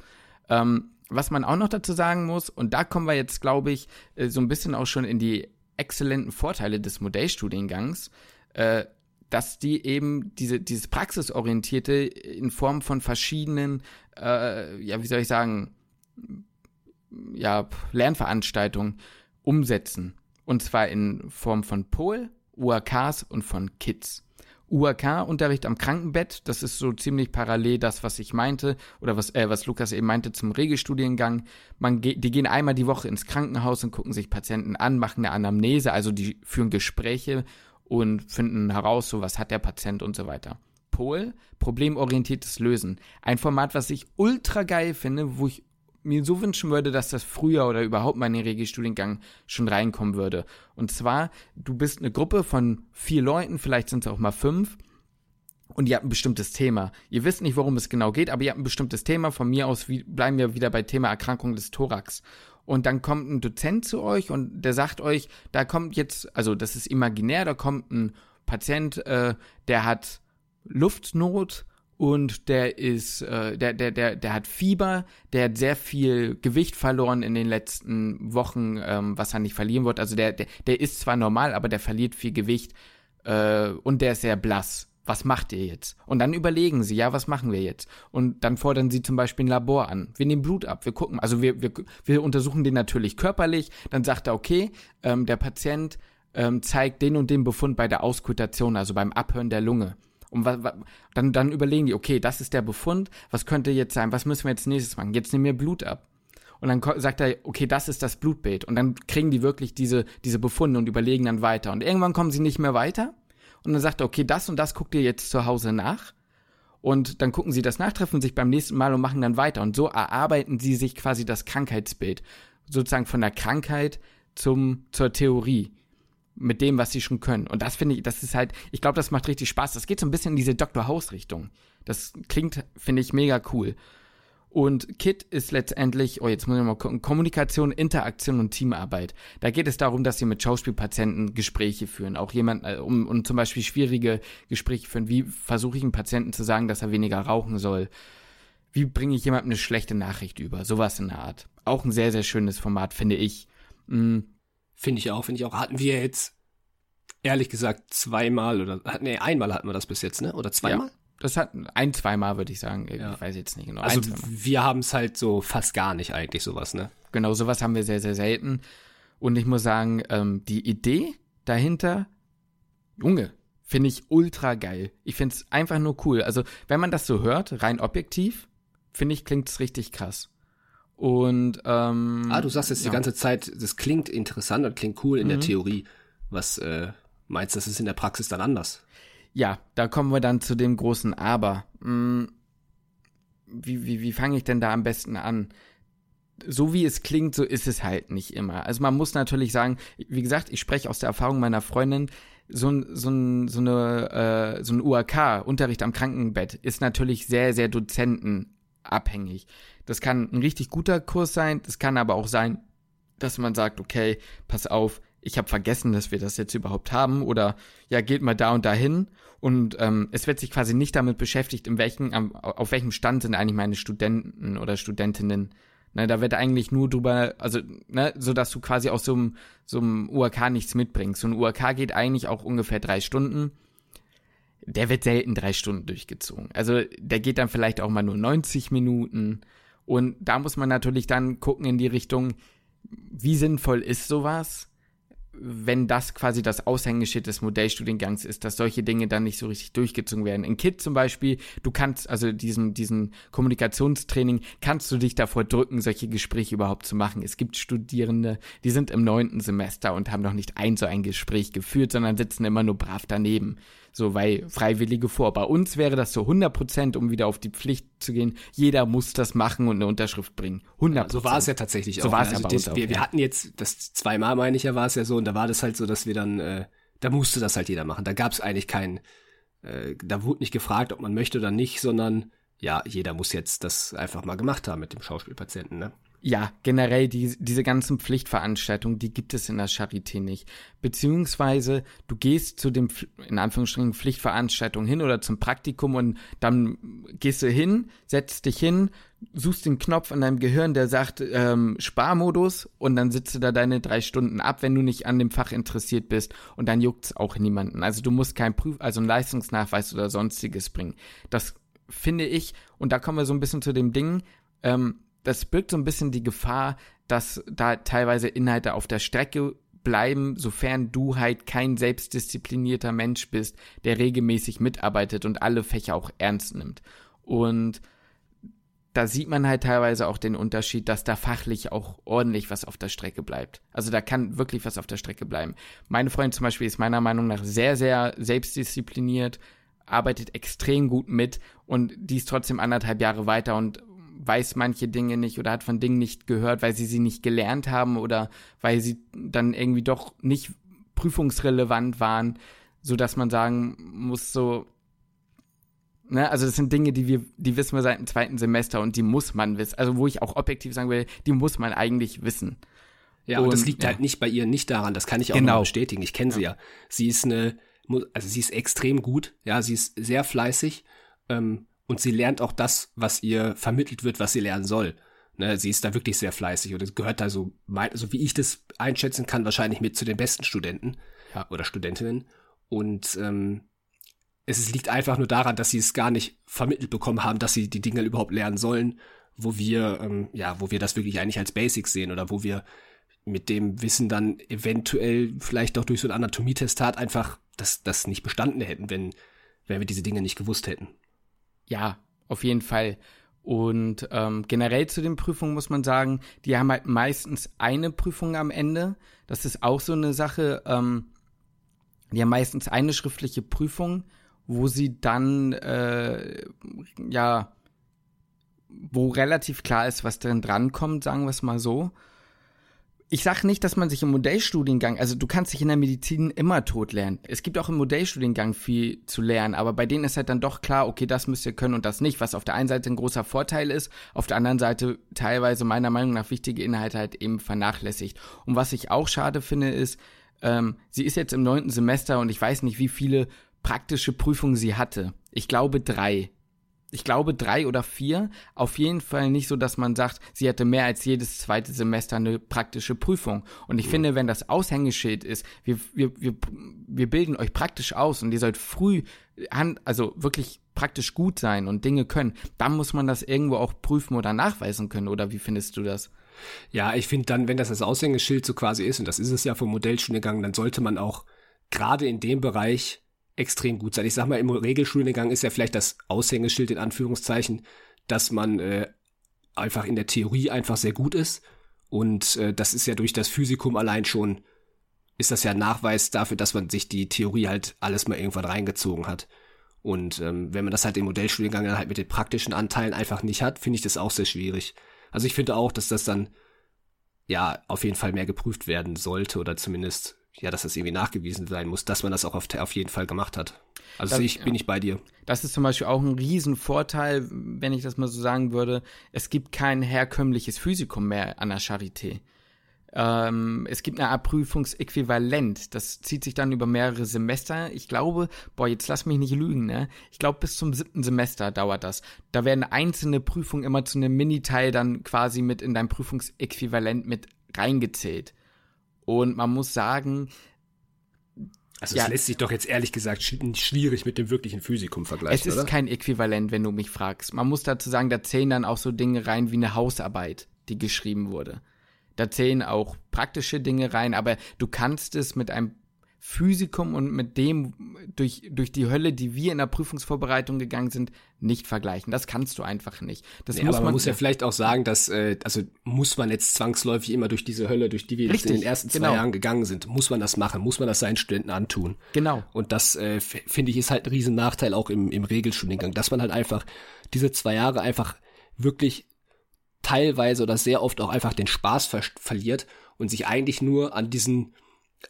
Ähm, was man auch noch dazu sagen muss, und da kommen wir jetzt, glaube ich, äh, so ein bisschen auch schon in die exzellenten Vorteile des Modellstudiengangs, äh, dass die eben diese, dieses Praxisorientierte in Form von verschiedenen, äh, ja, wie soll ich sagen, ja, Lernveranstaltungen umsetzen. Und zwar in Form von Pol, UAKs und von Kids. UAK-Unterricht am Krankenbett, das ist so ziemlich parallel das, was ich meinte, oder was, äh, was Lukas eben meinte zum Regelstudiengang. Man ge die gehen einmal die Woche ins Krankenhaus und gucken sich Patienten an, machen eine Anamnese, also die führen Gespräche und finden heraus, so was hat der Patient und so weiter. Pol, problemorientiertes Lösen. Ein Format, was ich ultra geil finde, wo ich mir so wünschen würde, dass das früher oder überhaupt mal in den Regelstudiengang schon reinkommen würde. Und zwar, du bist eine Gruppe von vier Leuten, vielleicht sind es auch mal fünf, und ihr habt ein bestimmtes Thema. Ihr wisst nicht, worum es genau geht, aber ihr habt ein bestimmtes Thema. Von mir aus wie, bleiben wir wieder bei Thema Erkrankung des Thorax. Und dann kommt ein Dozent zu euch und der sagt euch, da kommt jetzt, also das ist imaginär, da kommt ein Patient, äh, der hat Luftnot und der ist, äh, der, der, der, der hat Fieber, der hat sehr viel Gewicht verloren in den letzten Wochen, ähm, was er nicht verlieren wird. Also der, der, der ist zwar normal, aber der verliert viel Gewicht äh, und der ist sehr blass. Was macht ihr jetzt? Und dann überlegen sie, ja, was machen wir jetzt? Und dann fordern sie zum Beispiel ein Labor an. Wir nehmen Blut ab, wir gucken, also wir, wir, wir untersuchen den natürlich körperlich. Dann sagt er, okay, ähm, der Patient ähm, zeigt den und den Befund bei der Auskultation, also beim Abhören der Lunge. Und dann, dann überlegen die, okay, das ist der Befund, was könnte jetzt sein, was müssen wir jetzt nächstes machen? Jetzt nehmen wir Blut ab. Und dann sagt er, okay, das ist das Blutbild. Und dann kriegen die wirklich diese, diese Befunde und überlegen dann weiter. Und irgendwann kommen sie nicht mehr weiter. Und dann sagt er, okay, das und das guckt ihr jetzt zu Hause nach. Und dann gucken sie das nach, treffen sich beim nächsten Mal und machen dann weiter. Und so erarbeiten sie sich quasi das Krankheitsbild. Sozusagen von der Krankheit zum, zur Theorie. Mit dem, was sie schon können. Und das finde ich, das ist halt, ich glaube, das macht richtig Spaß. Das geht so ein bisschen in diese Dr. House-Richtung. Das klingt, finde ich, mega cool. Und KIT ist letztendlich, oh, jetzt muss ich mal gucken, Kommunikation, Interaktion und Teamarbeit. Da geht es darum, dass sie mit Schauspielpatienten Gespräche führen. Auch jemand, äh, um, um zum Beispiel schwierige Gespräche führen. Wie versuche ich einem Patienten zu sagen, dass er weniger rauchen soll? Wie bringe ich jemandem eine schlechte Nachricht über? Sowas in der Art. Auch ein sehr, sehr schönes Format, finde ich. Mhm. Finde ich auch, finde ich auch. Hatten wir jetzt, ehrlich gesagt, zweimal oder, nee, einmal hatten wir das bis jetzt, ne? Oder zweimal? Ja. Das hat ein, zweimal, würde ich sagen. Ich ja. weiß jetzt nicht genau. Also ein, wir haben es halt so fast gar nicht eigentlich sowas, ne? Genau, sowas haben wir sehr, sehr selten. Und ich muss sagen, ähm, die Idee dahinter, Junge, finde ich ultra geil. Ich finde es einfach nur cool. Also, wenn man das so hört, rein objektiv, finde ich, klingt es richtig krass. Und ähm, Ah, du sagst jetzt ja. die ganze Zeit, das klingt interessant und klingt cool in mhm. der Theorie. Was äh, meinst du, das ist in der Praxis dann anders? Ja, da kommen wir dann zu dem großen Aber. Hm, wie, wie, wie fange ich denn da am besten an? So wie es klingt, so ist es halt nicht immer. Also man muss natürlich sagen, wie gesagt, ich spreche aus der Erfahrung meiner Freundin, so ein, so ein, so eine, äh, so ein UAK, Unterricht am Krankenbett, ist natürlich sehr, sehr dozentenabhängig. Das kann ein richtig guter Kurs sein, das kann aber auch sein, dass man sagt, okay, pass auf, ich habe vergessen, dass wir das jetzt überhaupt haben oder ja, geht mal da und dahin und ähm, es wird sich quasi nicht damit beschäftigt, in welchen, auf welchem Stand sind eigentlich meine Studenten oder Studentinnen. Ne, da wird eigentlich nur drüber, also, ne, so dass du quasi aus so einem, so einem UAK nichts mitbringst. So ein UAK geht eigentlich auch ungefähr drei Stunden. Der wird selten drei Stunden durchgezogen. Also, der geht dann vielleicht auch mal nur 90 Minuten. Und da muss man natürlich dann gucken in die Richtung, wie sinnvoll ist sowas? wenn das quasi das Aushängeschild des Modellstudiengangs ist, dass solche Dinge dann nicht so richtig durchgezogen werden. In KIT zum Beispiel, du kannst, also diesen, diesen Kommunikationstraining, kannst du dich davor drücken, solche Gespräche überhaupt zu machen. Es gibt Studierende, die sind im neunten Semester und haben noch nicht ein so ein Gespräch geführt, sondern sitzen immer nur brav daneben. So, weil Freiwillige vor. Bei uns wäre das so 100 Prozent, um wieder auf die Pflicht zu gehen. Jeder muss das machen und eine Unterschrift bringen. 100 So war es ja tatsächlich so auch. War es ne? also ja das, auch, wir, wir hatten jetzt, das zweimal meine ich ja, war es ja so, und da war das halt so, dass wir dann, äh, da musste das halt jeder machen. Da gab es eigentlich keinen, äh, da wurde nicht gefragt, ob man möchte oder nicht, sondern ja, jeder muss jetzt das einfach mal gemacht haben mit dem Schauspielpatienten, ne? Ja, generell die, diese ganzen Pflichtveranstaltungen, die gibt es in der Charité nicht. Beziehungsweise du gehst zu dem, in Anführungsstrichen, Pflichtveranstaltung hin oder zum Praktikum und dann gehst du hin, setzt dich hin, suchst den Knopf an deinem Gehirn, der sagt ähm, Sparmodus und dann sitzt du da deine drei Stunden ab, wenn du nicht an dem Fach interessiert bist und dann juckt's auch niemanden. Also du musst kein Prüf, also einen Leistungsnachweis oder sonstiges bringen. Das finde ich, und da kommen wir so ein bisschen zu dem Ding, ähm, das birgt so ein bisschen die Gefahr, dass da teilweise Inhalte auf der Strecke bleiben, sofern du halt kein selbstdisziplinierter Mensch bist, der regelmäßig mitarbeitet und alle Fächer auch ernst nimmt. Und da sieht man halt teilweise auch den Unterschied, dass da fachlich auch ordentlich was auf der Strecke bleibt. Also da kann wirklich was auf der Strecke bleiben. Meine Freundin zum Beispiel ist meiner Meinung nach sehr, sehr selbstdiszipliniert, arbeitet extrem gut mit und die ist trotzdem anderthalb Jahre weiter und weiß manche Dinge nicht oder hat von Dingen nicht gehört, weil sie sie nicht gelernt haben oder weil sie dann irgendwie doch nicht prüfungsrelevant waren, so dass man sagen muss so, ne, also das sind Dinge, die wir, die wissen wir seit dem zweiten Semester und die muss man wissen. Also wo ich auch objektiv sagen will, die muss man eigentlich wissen. Ja, und, und das liegt ja. halt nicht bei ihr nicht daran, das kann ich auch genau. bestätigen. Ich kenne sie ja. Sie ist eine, also sie ist extrem gut, ja, sie ist sehr fleißig. Ähm, und sie lernt auch das, was ihr vermittelt wird, was sie lernen soll. Ne, sie ist da wirklich sehr fleißig und es gehört da so, so wie ich das einschätzen kann, wahrscheinlich mit zu den besten Studenten ja. oder Studentinnen. Und ähm, es liegt einfach nur daran, dass sie es gar nicht vermittelt bekommen haben, dass sie die Dinge überhaupt lernen sollen, wo wir, ähm, ja, wo wir das wirklich eigentlich als Basics sehen oder wo wir mit dem Wissen dann eventuell vielleicht auch durch so ein Anatomietestat einfach das, das nicht bestanden hätten, wenn, wenn wir diese Dinge nicht gewusst hätten. Ja, auf jeden Fall. Und ähm, generell zu den Prüfungen muss man sagen, die haben halt meistens eine Prüfung am Ende. Das ist auch so eine Sache. Ähm, die haben meistens eine schriftliche Prüfung wo sie dann, äh, ja, wo relativ klar ist, was drin drankommt, sagen wir es mal so ich sage nicht, dass man sich im Modellstudiengang, also du kannst dich in der Medizin immer tot lernen. Es gibt auch im Modellstudiengang viel zu lernen, aber bei denen ist halt dann doch klar, okay, das müsst ihr können und das nicht, was auf der einen Seite ein großer Vorteil ist, auf der anderen Seite teilweise meiner Meinung nach wichtige Inhalte halt eben vernachlässigt. Und was ich auch schade finde, ist, ähm, sie ist jetzt im neunten Semester und ich weiß nicht, wie viele praktische Prüfungen sie hatte. Ich glaube drei ich glaube, drei oder vier. Auf jeden Fall nicht so, dass man sagt, sie hätte mehr als jedes zweite Semester eine praktische Prüfung. Und ich mhm. finde, wenn das Aushängeschild ist, wir, wir, wir, wir bilden euch praktisch aus und ihr sollt früh, also wirklich praktisch gut sein und Dinge können, dann muss man das irgendwo auch prüfen oder nachweisen können. Oder wie findest du das? Ja, ich finde dann, wenn das das Aushängeschild so quasi ist, und das ist es ja vom Modellstudiengang, dann sollte man auch gerade in dem Bereich extrem gut sein. Ich sag mal, im Regelstudiengang ist ja vielleicht das Aushängeschild in Anführungszeichen, dass man äh, einfach in der Theorie einfach sehr gut ist. Und äh, das ist ja durch das Physikum allein schon, ist das ja Nachweis dafür, dass man sich die Theorie halt alles mal irgendwann reingezogen hat. Und ähm, wenn man das halt im Modellstudiengang dann halt mit den praktischen Anteilen einfach nicht hat, finde ich das auch sehr schwierig. Also ich finde auch, dass das dann ja auf jeden Fall mehr geprüft werden sollte oder zumindest ja, dass das irgendwie nachgewiesen sein muss, dass man das auch auf, auf jeden Fall gemacht hat. Also das, ich, bin ich bei dir. Das ist zum Beispiel auch ein Riesenvorteil, wenn ich das mal so sagen würde. Es gibt kein herkömmliches Physikum mehr an der Charité. Ähm, es gibt eine Art Prüfungsäquivalent. Das zieht sich dann über mehrere Semester. Ich glaube, boah, jetzt lass mich nicht lügen, ne? Ich glaube, bis zum siebten Semester dauert das. Da werden einzelne Prüfungen immer zu einem Miniteil dann quasi mit in dein Prüfungsäquivalent mit reingezählt. Und man muss sagen, also es ja, lässt sich doch jetzt ehrlich gesagt schwierig mit dem wirklichen Physikum vergleichen. Es ist oder? kein Äquivalent, wenn du mich fragst. Man muss dazu sagen, da zählen dann auch so Dinge rein wie eine Hausarbeit, die geschrieben wurde. Da zählen auch praktische Dinge rein, aber du kannst es mit einem Physikum und mit dem durch, durch die Hölle, die wir in der Prüfungsvorbereitung gegangen sind, nicht vergleichen. Das kannst du einfach nicht. Das nee, muss aber man, man muss ja vielleicht auch sagen, dass, äh, also muss man jetzt zwangsläufig immer durch diese Hölle, durch die wir Richtig, in den ersten zwei genau. Jahren gegangen sind, muss man das machen, muss man das seinen Studenten antun. Genau. Und das, äh, finde ich, ist halt ein riesen Nachteil auch im, im Regelstudiengang, dass man halt einfach diese zwei Jahre einfach wirklich teilweise oder sehr oft auch einfach den Spaß ver verliert und sich eigentlich nur an diesen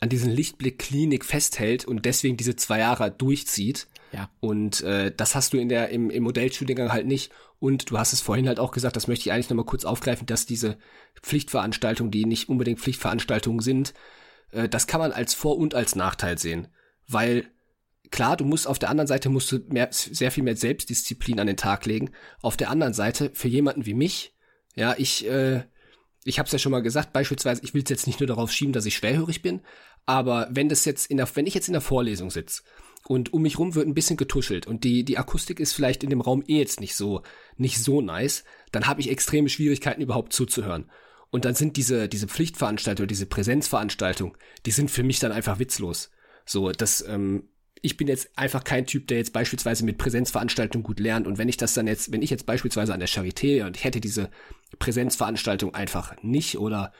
an diesen Lichtblick Klinik festhält und deswegen diese zwei Jahre durchzieht. Ja. Und äh, das hast du in der im, im Modellstudiengang halt nicht. Und du hast es vorhin halt auch gesagt, das möchte ich eigentlich nochmal kurz aufgreifen, dass diese Pflichtveranstaltungen, die nicht unbedingt Pflichtveranstaltungen sind, äh, das kann man als Vor- und als Nachteil sehen. Weil klar, du musst auf der anderen Seite musst du mehr, sehr viel mehr Selbstdisziplin an den Tag legen. Auf der anderen Seite, für jemanden wie mich, ja, ich äh, ich habe es ja schon mal gesagt, beispielsweise, ich will es jetzt nicht nur darauf schieben, dass ich schwerhörig bin, aber wenn das jetzt in der, wenn ich jetzt in der Vorlesung sitze und um mich rum wird ein bisschen getuschelt und die, die Akustik ist vielleicht in dem Raum eh jetzt nicht so, nicht so nice, dann habe ich extreme Schwierigkeiten überhaupt zuzuhören. Und dann sind diese, diese Pflichtveranstaltungen, diese Präsenzveranstaltungen, die sind für mich dann einfach witzlos. So, das, ähm, ich bin jetzt einfach kein Typ, der jetzt beispielsweise mit Präsenzveranstaltungen gut lernt. Und wenn ich das dann jetzt, wenn ich jetzt beispielsweise an der Charité und ich hätte diese Präsenzveranstaltung einfach nicht oder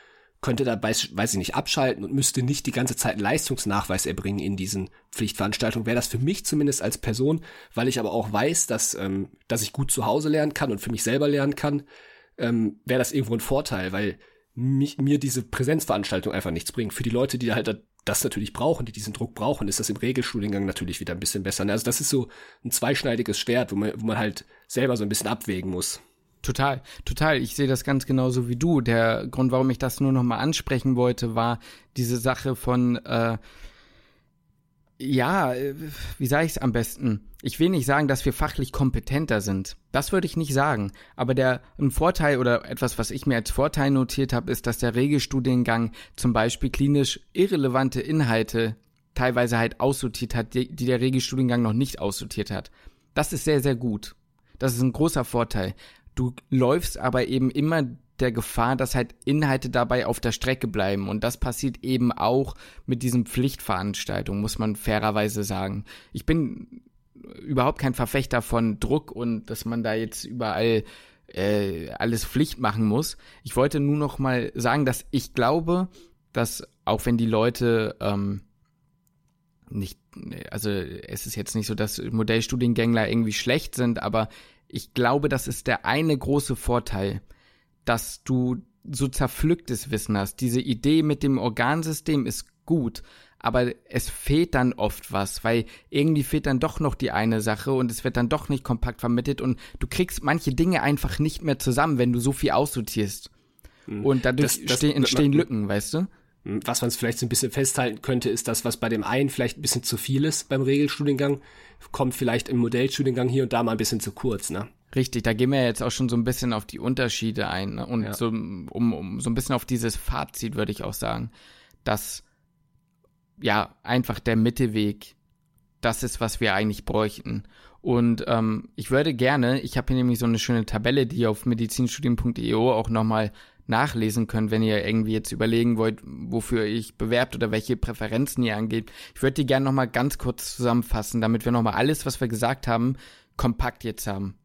könnte da, weiß, ich nicht, abschalten und müsste nicht die ganze Zeit einen Leistungsnachweis erbringen in diesen Pflichtveranstaltungen, wäre das für mich zumindest als Person, weil ich aber auch weiß, dass, ähm, dass ich gut zu Hause lernen kann und für mich selber lernen kann, ähm, wäre das irgendwo ein Vorteil, weil mich, mir diese Präsenzveranstaltung einfach nichts bringt. Für die Leute, die halt das natürlich brauchen, die diesen Druck brauchen, ist das im Regelstudiengang natürlich wieder ein bisschen besser. Also das ist so ein zweischneidiges Schwert, wo man, wo man halt selber so ein bisschen abwägen muss. Total, total. Ich sehe das ganz genauso wie du. Der Grund, warum ich das nur noch mal ansprechen wollte, war diese Sache von äh, ja, äh, wie sage ich es am besten? Ich will nicht sagen, dass wir fachlich kompetenter sind. Das würde ich nicht sagen. Aber der ein Vorteil oder etwas, was ich mir als Vorteil notiert habe, ist, dass der Regelstudiengang zum Beispiel klinisch irrelevante Inhalte teilweise halt aussortiert hat, die, die der Regelstudiengang noch nicht aussortiert hat. Das ist sehr, sehr gut. Das ist ein großer Vorteil. Du läufst aber eben immer der Gefahr, dass halt Inhalte dabei auf der Strecke bleiben. Und das passiert eben auch mit diesen Pflichtveranstaltungen, muss man fairerweise sagen. Ich bin überhaupt kein Verfechter von Druck und dass man da jetzt überall äh, alles Pflicht machen muss. Ich wollte nur noch mal sagen, dass ich glaube, dass auch wenn die Leute ähm, nicht, also es ist jetzt nicht so, dass Modellstudiengängler irgendwie schlecht sind, aber ich glaube, das ist der eine große Vorteil, dass du so zerpflücktes Wissen hast. Diese Idee mit dem Organsystem ist gut, aber es fehlt dann oft was, weil irgendwie fehlt dann doch noch die eine Sache und es wird dann doch nicht kompakt vermittelt und du kriegst manche Dinge einfach nicht mehr zusammen, wenn du so viel aussortierst. Hm. Und dadurch das, das, entstehen Lücken, weißt du? Hm, was man vielleicht so ein bisschen festhalten könnte, ist das, was bei dem einen vielleicht ein bisschen zu viel ist beim Regelstudiengang, kommt vielleicht im Modellstudiengang hier und da mal ein bisschen zu kurz, ne? Richtig, da gehen wir jetzt auch schon so ein bisschen auf die Unterschiede ein ne? und ja. so, um, um so ein bisschen auf dieses Fazit würde ich auch sagen, dass ja einfach der Mittelweg das ist, was wir eigentlich bräuchten. Und ähm, ich würde gerne, ich habe hier nämlich so eine schöne Tabelle, die ihr auf medizinstudien.io auch nochmal nachlesen könnt, wenn ihr irgendwie jetzt überlegen wollt, wofür ich bewerbt oder welche Präferenzen ihr angeht. Ich würde die gerne nochmal ganz kurz zusammenfassen, damit wir nochmal alles, was wir gesagt haben, kompakt jetzt haben.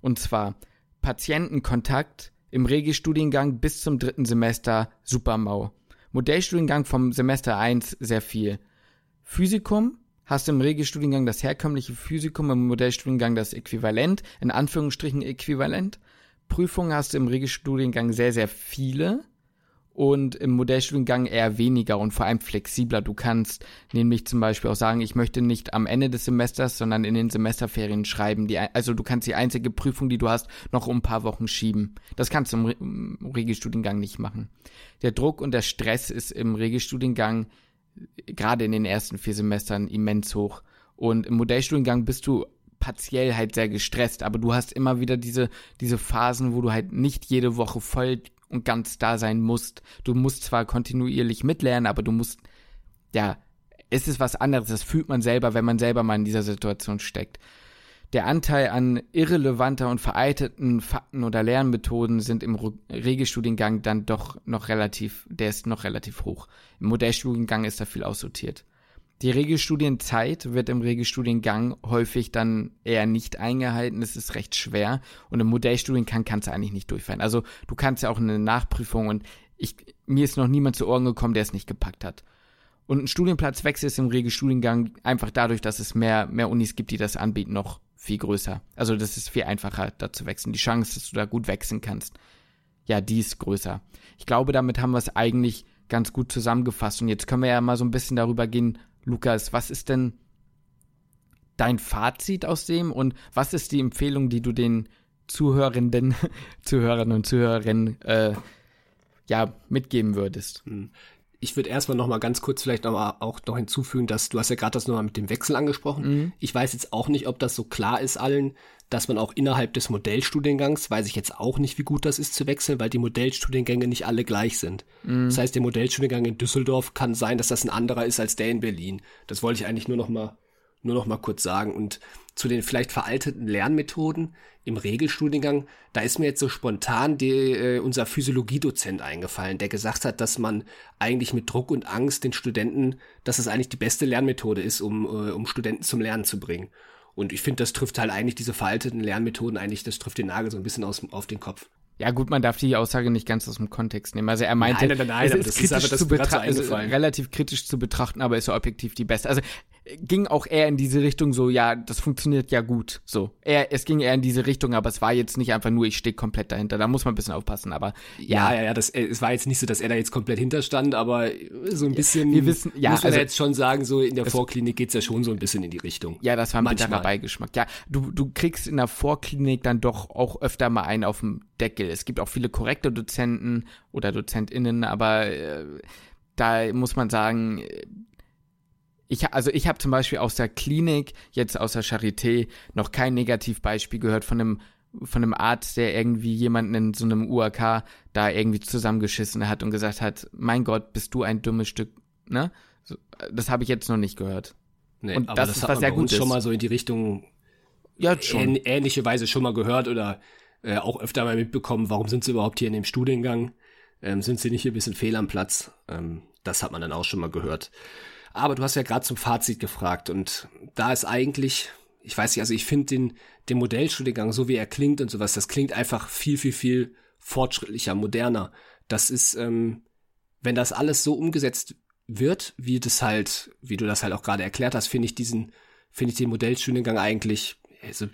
Und zwar Patientenkontakt im Regelstudiengang bis zum dritten Semester super mau. Modellstudiengang vom Semester 1 sehr viel. Physikum hast du im Regelstudiengang das herkömmliche Physikum, im Modellstudiengang das Äquivalent, in Anführungsstrichen Äquivalent. Prüfungen hast du im Regelstudiengang sehr, sehr viele und im Modellstudiengang eher weniger und vor allem flexibler. Du kannst nämlich zum Beispiel auch sagen, ich möchte nicht am Ende des Semesters, sondern in den Semesterferien schreiben. Die, also du kannst die einzige Prüfung, die du hast, noch um ein paar Wochen schieben. Das kannst du im, im Regelstudiengang nicht machen. Der Druck und der Stress ist im Regelstudiengang gerade in den ersten vier Semestern immens hoch. Und im Modellstudiengang bist du partiell halt sehr gestresst, aber du hast immer wieder diese, diese Phasen, wo du halt nicht jede Woche voll und ganz da sein musst. Du musst zwar kontinuierlich mitlernen, aber du musst, ja, es ist was anderes. Das fühlt man selber, wenn man selber mal in dieser Situation steckt. Der Anteil an irrelevanter und veralteten Fakten oder Lernmethoden sind im Regelstudiengang dann doch noch relativ, der ist noch relativ hoch. Im Modellstudiengang ist da viel aussortiert. Die Regelstudienzeit wird im Regelstudiengang häufig dann eher nicht eingehalten. Es ist recht schwer. Und im Modellstudiengang kannst du eigentlich nicht durchfallen. Also du kannst ja auch eine Nachprüfung und ich, mir ist noch niemand zu Ohren gekommen, der es nicht gepackt hat. Und ein Studienplatzwechsel ist im Regelstudiengang einfach dadurch, dass es mehr, mehr Unis gibt, die das anbieten, noch viel größer. Also das ist viel einfacher, da zu wechseln. Die Chance, dass du da gut wechseln kannst, ja, die ist größer. Ich glaube, damit haben wir es eigentlich ganz gut zusammengefasst. Und jetzt können wir ja mal so ein bisschen darüber gehen, Lukas, was ist denn dein Fazit aus dem und was ist die Empfehlung, die du den Zuhörenden, Zuhörern und Zuhörerinnen äh, ja mitgeben würdest? Hm. Ich würde erstmal noch mal ganz kurz vielleicht noch mal auch noch hinzufügen, dass du hast ja gerade das nochmal mit dem Wechsel angesprochen. Mhm. Ich weiß jetzt auch nicht, ob das so klar ist allen, dass man auch innerhalb des Modellstudiengangs, weiß ich jetzt auch nicht, wie gut das ist zu wechseln, weil die Modellstudiengänge nicht alle gleich sind. Mhm. Das heißt, der Modellstudiengang in Düsseldorf kann sein, dass das ein anderer ist als der in Berlin. Das wollte ich eigentlich nur noch mal nur noch mal kurz sagen. Und zu den vielleicht veralteten Lernmethoden im Regelstudiengang, da ist mir jetzt so spontan die, äh, unser Physiologiedozent eingefallen, der gesagt hat, dass man eigentlich mit Druck und Angst den Studenten, dass es eigentlich die beste Lernmethode ist, um, äh, um Studenten zum Lernen zu bringen. Und ich finde, das trifft halt eigentlich diese veralteten Lernmethoden eigentlich, das trifft den Nagel so ein bisschen aus, auf den Kopf. Ja gut, man darf die Aussage nicht ganz aus dem Kontext nehmen. Also er meinte, nein, nein, nein, es ist kritisch ist zu betrachten, also relativ kritisch zu betrachten, aber ist so objektiv die beste. Also ging auch eher in diese Richtung so, ja, das funktioniert ja gut. So, er, es ging eher in diese Richtung, aber es war jetzt nicht einfach nur, ich stehe komplett dahinter. Da muss man ein bisschen aufpassen, aber ja, ja, ja, ja das, äh, es war jetzt nicht so, dass er da jetzt komplett hinterstand, aber so ein bisschen. Wir wissen, ja, muss man also, jetzt schon sagen, so in der Vorklinik geht's ja schon so ein bisschen in die Richtung. Ja, das war ein bitterer Beigeschmack. Ja, du, du kriegst in der Vorklinik dann doch auch öfter mal einen auf dem Deckel. Es gibt auch viele korrekte Dozenten oder DozentInnen, aber äh, da muss man sagen, ich, also ich habe zum Beispiel aus der Klinik, jetzt aus der Charité, noch kein Negativbeispiel gehört von einem von einem Arzt, der irgendwie jemanden in so einem UAK da irgendwie zusammengeschissen hat und gesagt hat, mein Gott, bist du ein dummes Stück, ne? So, das habe ich jetzt noch nicht gehört. Nee, und das, das ist was sehr gut schon mal so in die Richtung ja, schon. ähnliche Weise schon mal gehört oder äh, auch öfter mal mitbekommen, warum sind sie überhaupt hier in dem Studiengang? Ähm, sind sie nicht hier ein bisschen fehl am Platz? Ähm, das hat man dann auch schon mal gehört. Aber du hast ja gerade zum Fazit gefragt und da ist eigentlich, ich weiß nicht, also ich finde den, den Modellstudiengang, so wie er klingt und sowas, das klingt einfach viel, viel, viel fortschrittlicher, moderner. Das ist, ähm, wenn das alles so umgesetzt wird, wie das halt, wie du das halt auch gerade erklärt hast, finde ich diesen, finde ich den Modellstudiengang eigentlich, also,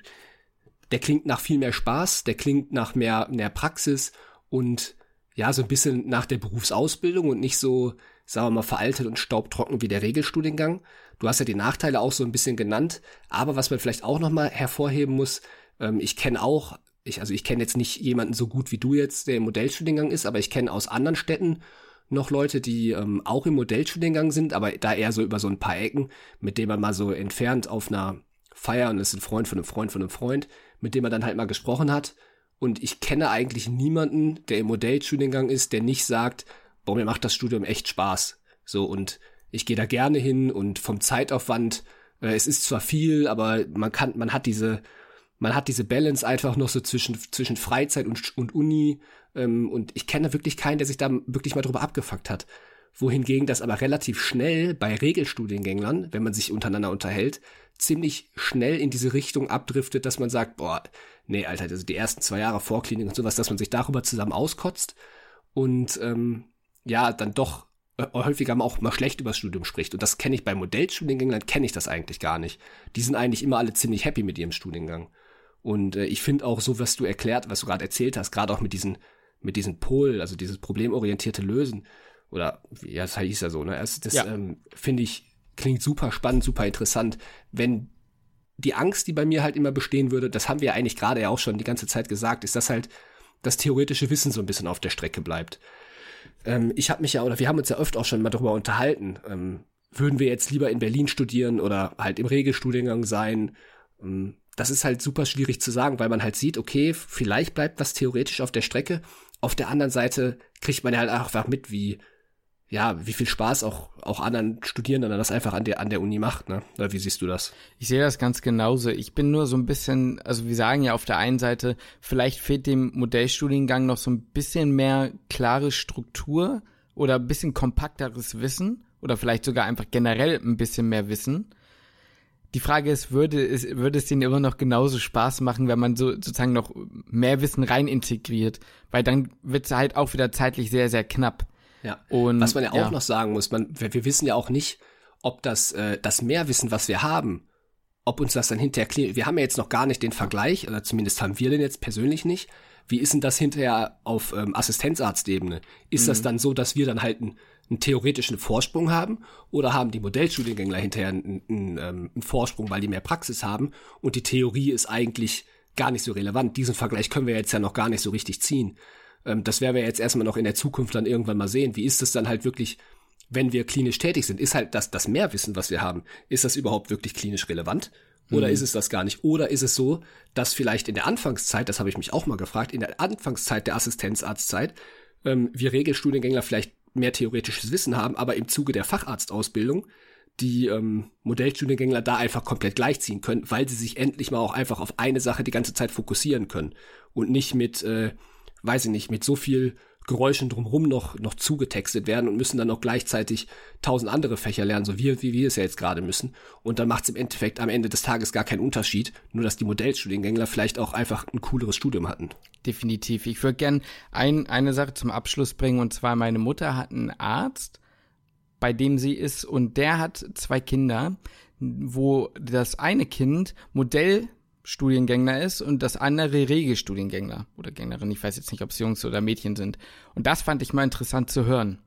der klingt nach viel mehr Spaß, der klingt nach mehr, mehr Praxis und ja, so ein bisschen nach der Berufsausbildung und nicht so, sagen wir mal, veraltet und staubtrocken wie der Regelstudiengang. Du hast ja die Nachteile auch so ein bisschen genannt, aber was man vielleicht auch nochmal hervorheben muss, ähm, ich kenne auch, ich, also ich kenne jetzt nicht jemanden so gut wie du jetzt, der im Modellstudiengang ist, aber ich kenne aus anderen Städten noch Leute, die ähm, auch im Modellstudiengang sind, aber da eher so über so ein paar Ecken, mit denen man mal so entfernt auf einer Feier und ist ein Freund von einem Freund von einem Freund, mit dem man dann halt mal gesprochen hat. Und ich kenne eigentlich niemanden, der im Modellstudiengang ist, der nicht sagt, boah, mir macht das Studium echt Spaß. So, und ich gehe da gerne hin und vom Zeitaufwand, äh, es ist zwar viel, aber man kann, man hat diese, man hat diese Balance einfach noch so zwischen, zwischen Freizeit und, und Uni. Ähm, und ich kenne wirklich keinen, der sich da wirklich mal drüber abgefuckt hat. Wohingegen das aber relativ schnell bei Regelstudiengänglern, wenn man sich untereinander unterhält, ziemlich schnell in diese Richtung abdriftet, dass man sagt, boah, nee, Alter, also die ersten zwei Jahre Vorklinik und sowas, dass man sich darüber zusammen auskotzt und ähm, ja, dann doch äh, häufiger auch mal schlecht über das Studium spricht. Und das kenne ich bei Modellstudiengänglern, kenne ich das eigentlich gar nicht. Die sind eigentlich immer alle ziemlich happy mit ihrem Studiengang. Und äh, ich finde auch so, was du erklärt, was du gerade erzählt hast, gerade auch mit diesen, mit diesen Pol, also dieses problemorientierte Lösen, oder ja, das hieß ja so, ne? Das, das ja. ähm, finde ich, klingt super spannend, super interessant. Wenn die Angst, die bei mir halt immer bestehen würde, das haben wir eigentlich gerade ja auch schon die ganze Zeit gesagt, ist, dass halt das theoretische Wissen so ein bisschen auf der Strecke bleibt. Ähm, ich habe mich ja, oder wir haben uns ja oft auch schon mal darüber unterhalten, ähm, würden wir jetzt lieber in Berlin studieren oder halt im Regelstudiengang sein? Ähm, das ist halt super schwierig zu sagen, weil man halt sieht, okay, vielleicht bleibt was theoretisch auf der Strecke. Auf der anderen Seite kriegt man ja halt einfach mit, wie, ja, wie viel Spaß auch, auch anderen Studierenden das einfach an der, an der Uni macht, ne? Oder wie siehst du das? Ich sehe das ganz genauso. Ich bin nur so ein bisschen, also wir sagen ja auf der einen Seite, vielleicht fehlt dem Modellstudiengang noch so ein bisschen mehr klare Struktur oder ein bisschen kompakteres Wissen oder vielleicht sogar einfach generell ein bisschen mehr Wissen. Die Frage ist, würde es, würde es denen immer noch genauso Spaß machen, wenn man so sozusagen noch mehr Wissen rein integriert? Weil dann wird es halt auch wieder zeitlich sehr, sehr knapp. Ja. Und was man ja auch ja. noch sagen muss, man, wir, wir, wissen ja auch nicht, ob das, äh, das Mehrwissen, was wir haben, ob uns das dann hinterher klärt. Wir haben ja jetzt noch gar nicht den Vergleich, oder zumindest haben wir den jetzt persönlich nicht. Wie ist denn das hinterher auf ähm, Assistenzarztebene? Ist mhm. das dann so, dass wir dann halt einen, einen, theoretischen Vorsprung haben? Oder haben die Modellstudiengängler hinterher einen, einen, ähm, einen Vorsprung, weil die mehr Praxis haben und die Theorie ist eigentlich gar nicht so relevant? Diesen Vergleich können wir jetzt ja noch gar nicht so richtig ziehen. Ähm, das werden wir jetzt erstmal noch in der Zukunft dann irgendwann mal sehen. Wie ist es dann halt wirklich, wenn wir klinisch tätig sind? Ist halt das, das Mehrwissen, was wir haben, ist das überhaupt wirklich klinisch relevant? Oder mhm. ist es das gar nicht? Oder ist es so, dass vielleicht in der Anfangszeit, das habe ich mich auch mal gefragt, in der Anfangszeit der Assistenzarztzeit, ähm, wir Regelstudiengängler vielleicht mehr theoretisches Wissen haben, aber im Zuge der Facharztausbildung die ähm, Modellstudiengängler da einfach komplett gleichziehen können, weil sie sich endlich mal auch einfach auf eine Sache die ganze Zeit fokussieren können und nicht mit äh, weiß ich nicht, mit so viel Geräuschen drumherum noch, noch zugetextet werden und müssen dann auch gleichzeitig tausend andere Fächer lernen, so wie, wie wir es ja jetzt gerade müssen. Und dann macht es im Endeffekt am Ende des Tages gar keinen Unterschied, nur dass die Modellstudiengängler vielleicht auch einfach ein cooleres Studium hatten. Definitiv. Ich würde gern ein, eine Sache zum Abschluss bringen, und zwar meine Mutter hat einen Arzt, bei dem sie ist, und der hat zwei Kinder, wo das eine Kind Modell Studiengängler ist und das andere Regelstudiengängler oder Gängerin. Ich weiß jetzt nicht, ob es Jungs oder Mädchen sind. Und das fand ich mal interessant zu hören,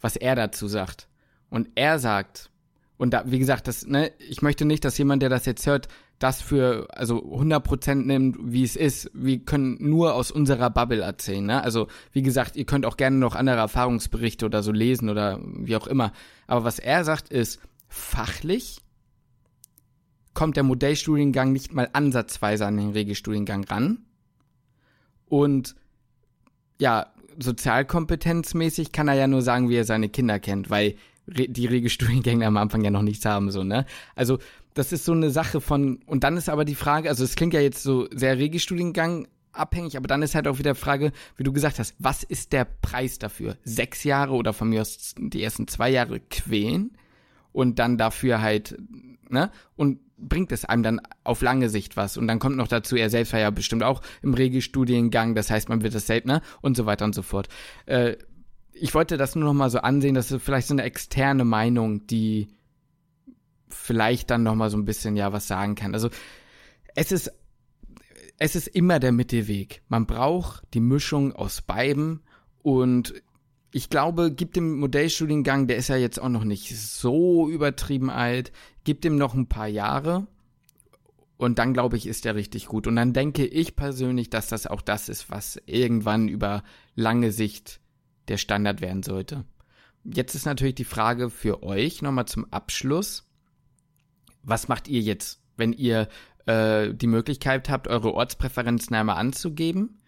was er dazu sagt. Und er sagt, und da, wie gesagt, das, ne, ich möchte nicht, dass jemand, der das jetzt hört, das für, also 100% nimmt, wie es ist. Wir können nur aus unserer Bubble erzählen, ne? Also, wie gesagt, ihr könnt auch gerne noch andere Erfahrungsberichte oder so lesen oder wie auch immer. Aber was er sagt ist, fachlich kommt der Modellstudiengang nicht mal ansatzweise an den Regelstudiengang ran. Und ja, sozialkompetenzmäßig kann er ja nur sagen, wie er seine Kinder kennt, weil die Regelstudiengänge am Anfang ja noch nichts haben, so, ne? Also, das ist so eine Sache von, und dann ist aber die Frage, also es klingt ja jetzt so sehr Regelstudiengang abhängig, aber dann ist halt auch wieder die Frage, wie du gesagt hast, was ist der Preis dafür? Sechs Jahre oder von mir aus die ersten zwei Jahre quälen und dann dafür halt, ne? Und bringt es einem dann auf lange Sicht was. Und dann kommt noch dazu, er selbst war ja bestimmt auch im Regelstudiengang, das heißt, man wird das selbst, ne? Und so weiter und so fort. Äh, ich wollte das nur noch mal so ansehen, dass vielleicht so eine externe Meinung, die vielleicht dann noch mal so ein bisschen ja was sagen kann. Also es ist es ist immer der Mittelweg. Man braucht die Mischung aus beiden und ich glaube, gibt dem Modellstudiengang, der ist ja jetzt auch noch nicht so übertrieben alt, gibt ihm noch ein paar Jahre und dann glaube ich, ist der richtig gut. Und dann denke ich persönlich, dass das auch das ist, was irgendwann über lange Sicht der Standard werden sollte. Jetzt ist natürlich die Frage für euch nochmal zum Abschluss. Was macht ihr jetzt, wenn ihr äh, die Möglichkeit habt, eure Ortspräferenzen einmal anzugeben?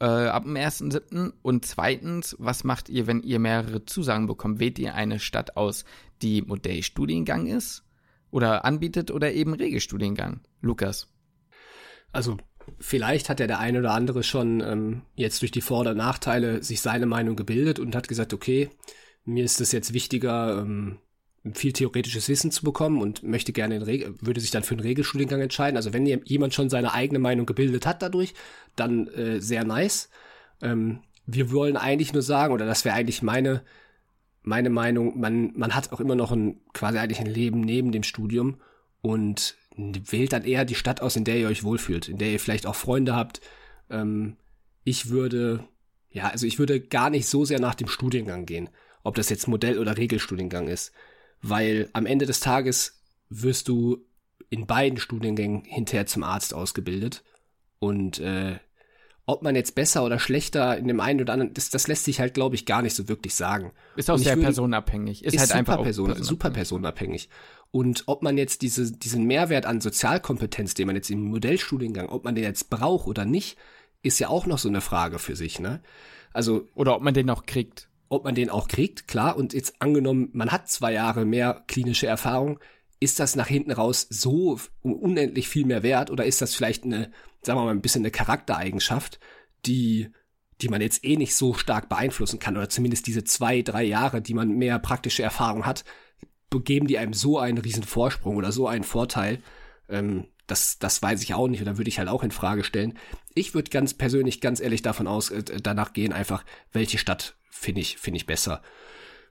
Äh, ab dem 1.7. Und zweitens, was macht ihr, wenn ihr mehrere Zusagen bekommt? Wählt ihr eine Stadt aus, die Modellstudiengang ist? Oder anbietet oder eben Regelstudiengang? Lukas. Also vielleicht hat ja der eine oder andere schon ähm, jetzt durch die Vor- oder Nachteile sich seine Meinung gebildet und hat gesagt, okay, mir ist es jetzt wichtiger, ähm, viel theoretisches Wissen zu bekommen und möchte gerne in Reg würde sich dann für einen Regelstudiengang entscheiden. Also wenn jemand schon seine eigene Meinung gebildet hat dadurch, dann äh, sehr nice. Ähm, wir wollen eigentlich nur sagen, oder das wäre eigentlich meine, meine Meinung, man, man hat auch immer noch ein, quasi eigentlich ein Leben neben dem Studium und wählt dann eher die Stadt aus, in der ihr euch wohlfühlt, in der ihr vielleicht auch Freunde habt. Ähm, ich würde, ja, also ich würde gar nicht so sehr nach dem Studiengang gehen, ob das jetzt Modell- oder Regelstudiengang ist, weil am Ende des Tages wirst du in beiden Studiengängen hinterher zum Arzt ausgebildet und äh, ob man jetzt besser oder schlechter in dem einen oder anderen, das, das lässt sich halt, glaube ich, gar nicht so wirklich sagen. Ist auch sehr würde, personenabhängig. Ist, ist halt einfach Person, personenabhängig. super personenabhängig. Und ob man jetzt diese, diesen Mehrwert an Sozialkompetenz, den man jetzt im Modellstudiengang, ob man den jetzt braucht oder nicht, ist ja auch noch so eine Frage für sich, ne? Also. Oder ob man den auch kriegt. Ob man den auch kriegt, klar. Und jetzt angenommen, man hat zwei Jahre mehr klinische Erfahrung, ist das nach hinten raus so unendlich viel mehr wert oder ist das vielleicht eine, sagen wir mal, ein bisschen eine Charaktereigenschaft, die, die man jetzt eh nicht so stark beeinflussen kann oder zumindest diese zwei, drei Jahre, die man mehr praktische Erfahrung hat, geben die einem so einen riesen Vorsprung oder so einen Vorteil. Ähm, das, das weiß ich auch nicht da würde ich halt auch in Frage stellen. Ich würde ganz persönlich, ganz ehrlich davon aus, äh, danach gehen einfach, welche Stadt finde ich, finde ich besser.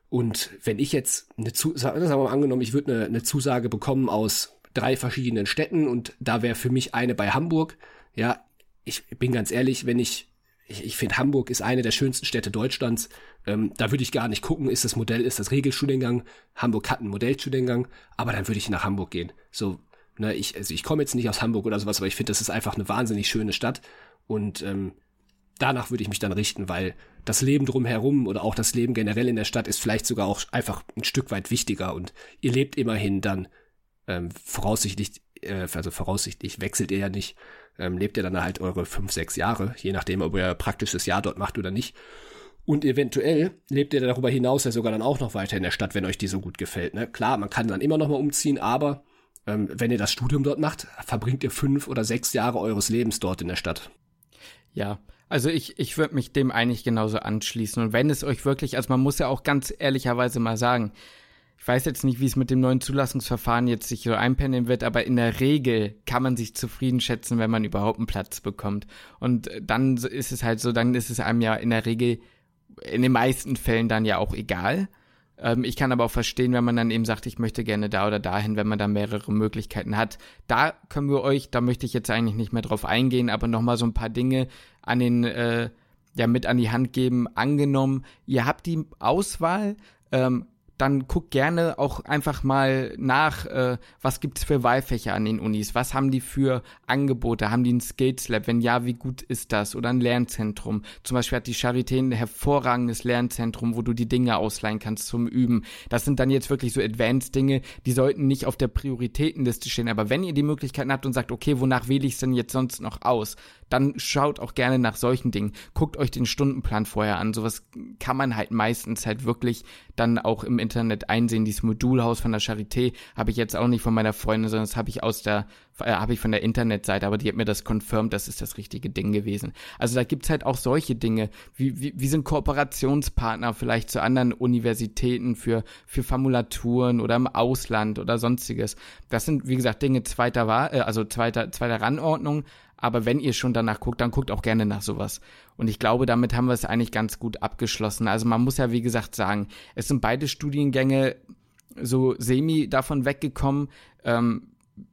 Und wenn ich jetzt eine Zusage, sagen wir mal angenommen, ich würde eine, eine Zusage bekommen aus drei verschiedenen Städten und da wäre für mich eine bei Hamburg. Ja, ich bin ganz ehrlich, wenn ich ich, ich finde, Hamburg ist eine der schönsten Städte Deutschlands. Ähm, da würde ich gar nicht gucken, ist das Modell, ist das Regelstudiengang. Hamburg hat einen Modellstudiengang, aber dann würde ich nach Hamburg gehen. So, ne, ich, also ich komme jetzt nicht aus Hamburg oder sowas, aber ich finde, das ist einfach eine wahnsinnig schöne Stadt. Und ähm, danach würde ich mich dann richten, weil das Leben drumherum oder auch das Leben generell in der Stadt ist vielleicht sogar auch einfach ein Stück weit wichtiger. Und ihr lebt immerhin dann ähm, voraussichtlich, äh, also voraussichtlich wechselt ihr ja nicht ähm, lebt ihr dann halt eure fünf, sechs Jahre, je nachdem, ob ihr praktisches Jahr dort macht oder nicht. Und eventuell lebt ihr darüber hinaus ja sogar dann auch noch weiter in der Stadt, wenn euch die so gut gefällt. Ne? Klar, man kann dann immer noch mal umziehen, aber ähm, wenn ihr das Studium dort macht, verbringt ihr fünf oder sechs Jahre eures Lebens dort in der Stadt. Ja, also ich, ich würde mich dem eigentlich genauso anschließen. Und wenn es euch wirklich, also man muss ja auch ganz ehrlicherweise mal sagen, ich weiß jetzt nicht, wie es mit dem neuen Zulassungsverfahren jetzt sich so einpendeln wird, aber in der Regel kann man sich zufrieden schätzen, wenn man überhaupt einen Platz bekommt. Und dann ist es halt so, dann ist es einem ja in der Regel in den meisten Fällen dann ja auch egal. Ähm, ich kann aber auch verstehen, wenn man dann eben sagt, ich möchte gerne da oder dahin, wenn man da mehrere Möglichkeiten hat. Da können wir euch, da möchte ich jetzt eigentlich nicht mehr drauf eingehen, aber nochmal so ein paar Dinge an den, äh, ja, mit an die Hand geben. Angenommen, ihr habt die Auswahl, ähm, dann guck gerne auch einfach mal nach, äh, was gibt's für Wahlfächer an den Unis, was haben die für Angebote, haben die ein Skills Lab, wenn ja, wie gut ist das? Oder ein Lernzentrum. Zum Beispiel hat die Charité ein hervorragendes Lernzentrum, wo du die Dinge ausleihen kannst zum Üben. Das sind dann jetzt wirklich so Advanced Dinge, die sollten nicht auf der Prioritätenliste stehen, aber wenn ihr die Möglichkeiten habt und sagt, okay, wonach wähle ich denn jetzt sonst noch aus, dann schaut auch gerne nach solchen Dingen. Guckt euch den Stundenplan vorher an. Sowas kann man halt meistens halt wirklich dann auch im Internet einsehen. Dieses Modulhaus von der Charité habe ich jetzt auch nicht von meiner Freundin, sondern das habe ich aus der, äh, habe ich von der Internetseite, aber die hat mir das confirmed, das ist das richtige Ding gewesen. Also da gibt's halt auch solche Dinge. Wie, wie, wie sind Kooperationspartner vielleicht zu anderen Universitäten für, für Formulaturen oder im Ausland oder sonstiges. Das sind, wie gesagt, Dinge zweiter, äh, also zweiter, zweiter Rangordnung aber wenn ihr schon danach guckt, dann guckt auch gerne nach sowas. Und ich glaube, damit haben wir es eigentlich ganz gut abgeschlossen. Also man muss ja, wie gesagt, sagen, es sind beide Studiengänge so semi davon weggekommen. Ähm,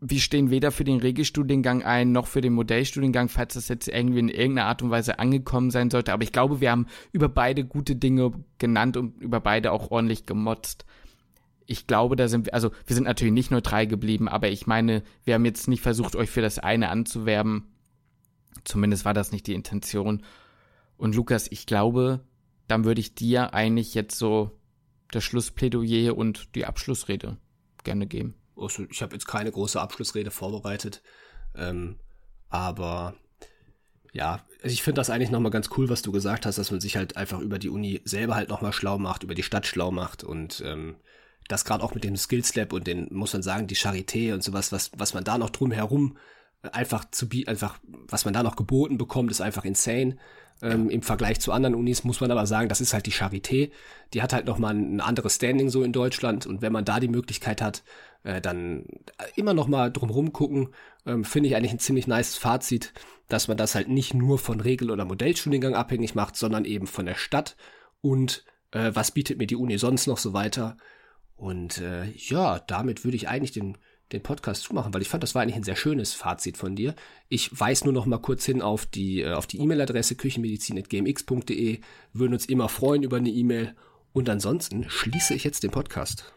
wir stehen weder für den Regelstudiengang ein, noch für den Modellstudiengang, falls das jetzt irgendwie in irgendeiner Art und Weise angekommen sein sollte. Aber ich glaube, wir haben über beide gute Dinge genannt und über beide auch ordentlich gemotzt ich glaube, da sind wir, also wir sind natürlich nicht neutral geblieben, aber ich meine, wir haben jetzt nicht versucht, euch für das eine anzuwerben. Zumindest war das nicht die Intention. Und Lukas, ich glaube, dann würde ich dir eigentlich jetzt so das Schlussplädoyer und die Abschlussrede gerne geben. Also ich habe jetzt keine große Abschlussrede vorbereitet, ähm, aber ja, also ich finde das eigentlich nochmal ganz cool, was du gesagt hast, dass man sich halt einfach über die Uni selber halt nochmal schlau macht, über die Stadt schlau macht und ähm, das gerade auch mit dem Skills Lab und den, muss man sagen, die Charité und sowas, was, was man da noch drumherum einfach zu bieten, einfach, was man da noch geboten bekommt, ist einfach insane. Ähm, Im Vergleich zu anderen Unis muss man aber sagen, das ist halt die Charité. Die hat halt nochmal ein anderes Standing so in Deutschland. Und wenn man da die Möglichkeit hat, äh, dann immer noch mal drumherum gucken, ähm, finde ich eigentlich ein ziemlich nice Fazit, dass man das halt nicht nur von Regel- oder Modellstudiengang abhängig macht, sondern eben von der Stadt und äh, was bietet mir die Uni sonst noch so weiter. Und äh, ja, damit würde ich eigentlich den, den Podcast zumachen, weil ich fand, das war eigentlich ein sehr schönes Fazit von dir. Ich weise nur noch mal kurz hin auf die äh, auf die E-Mail-Adresse küchenmedizin.gmx.de. Würden uns immer freuen über eine E-Mail. Und ansonsten schließe ich jetzt den Podcast.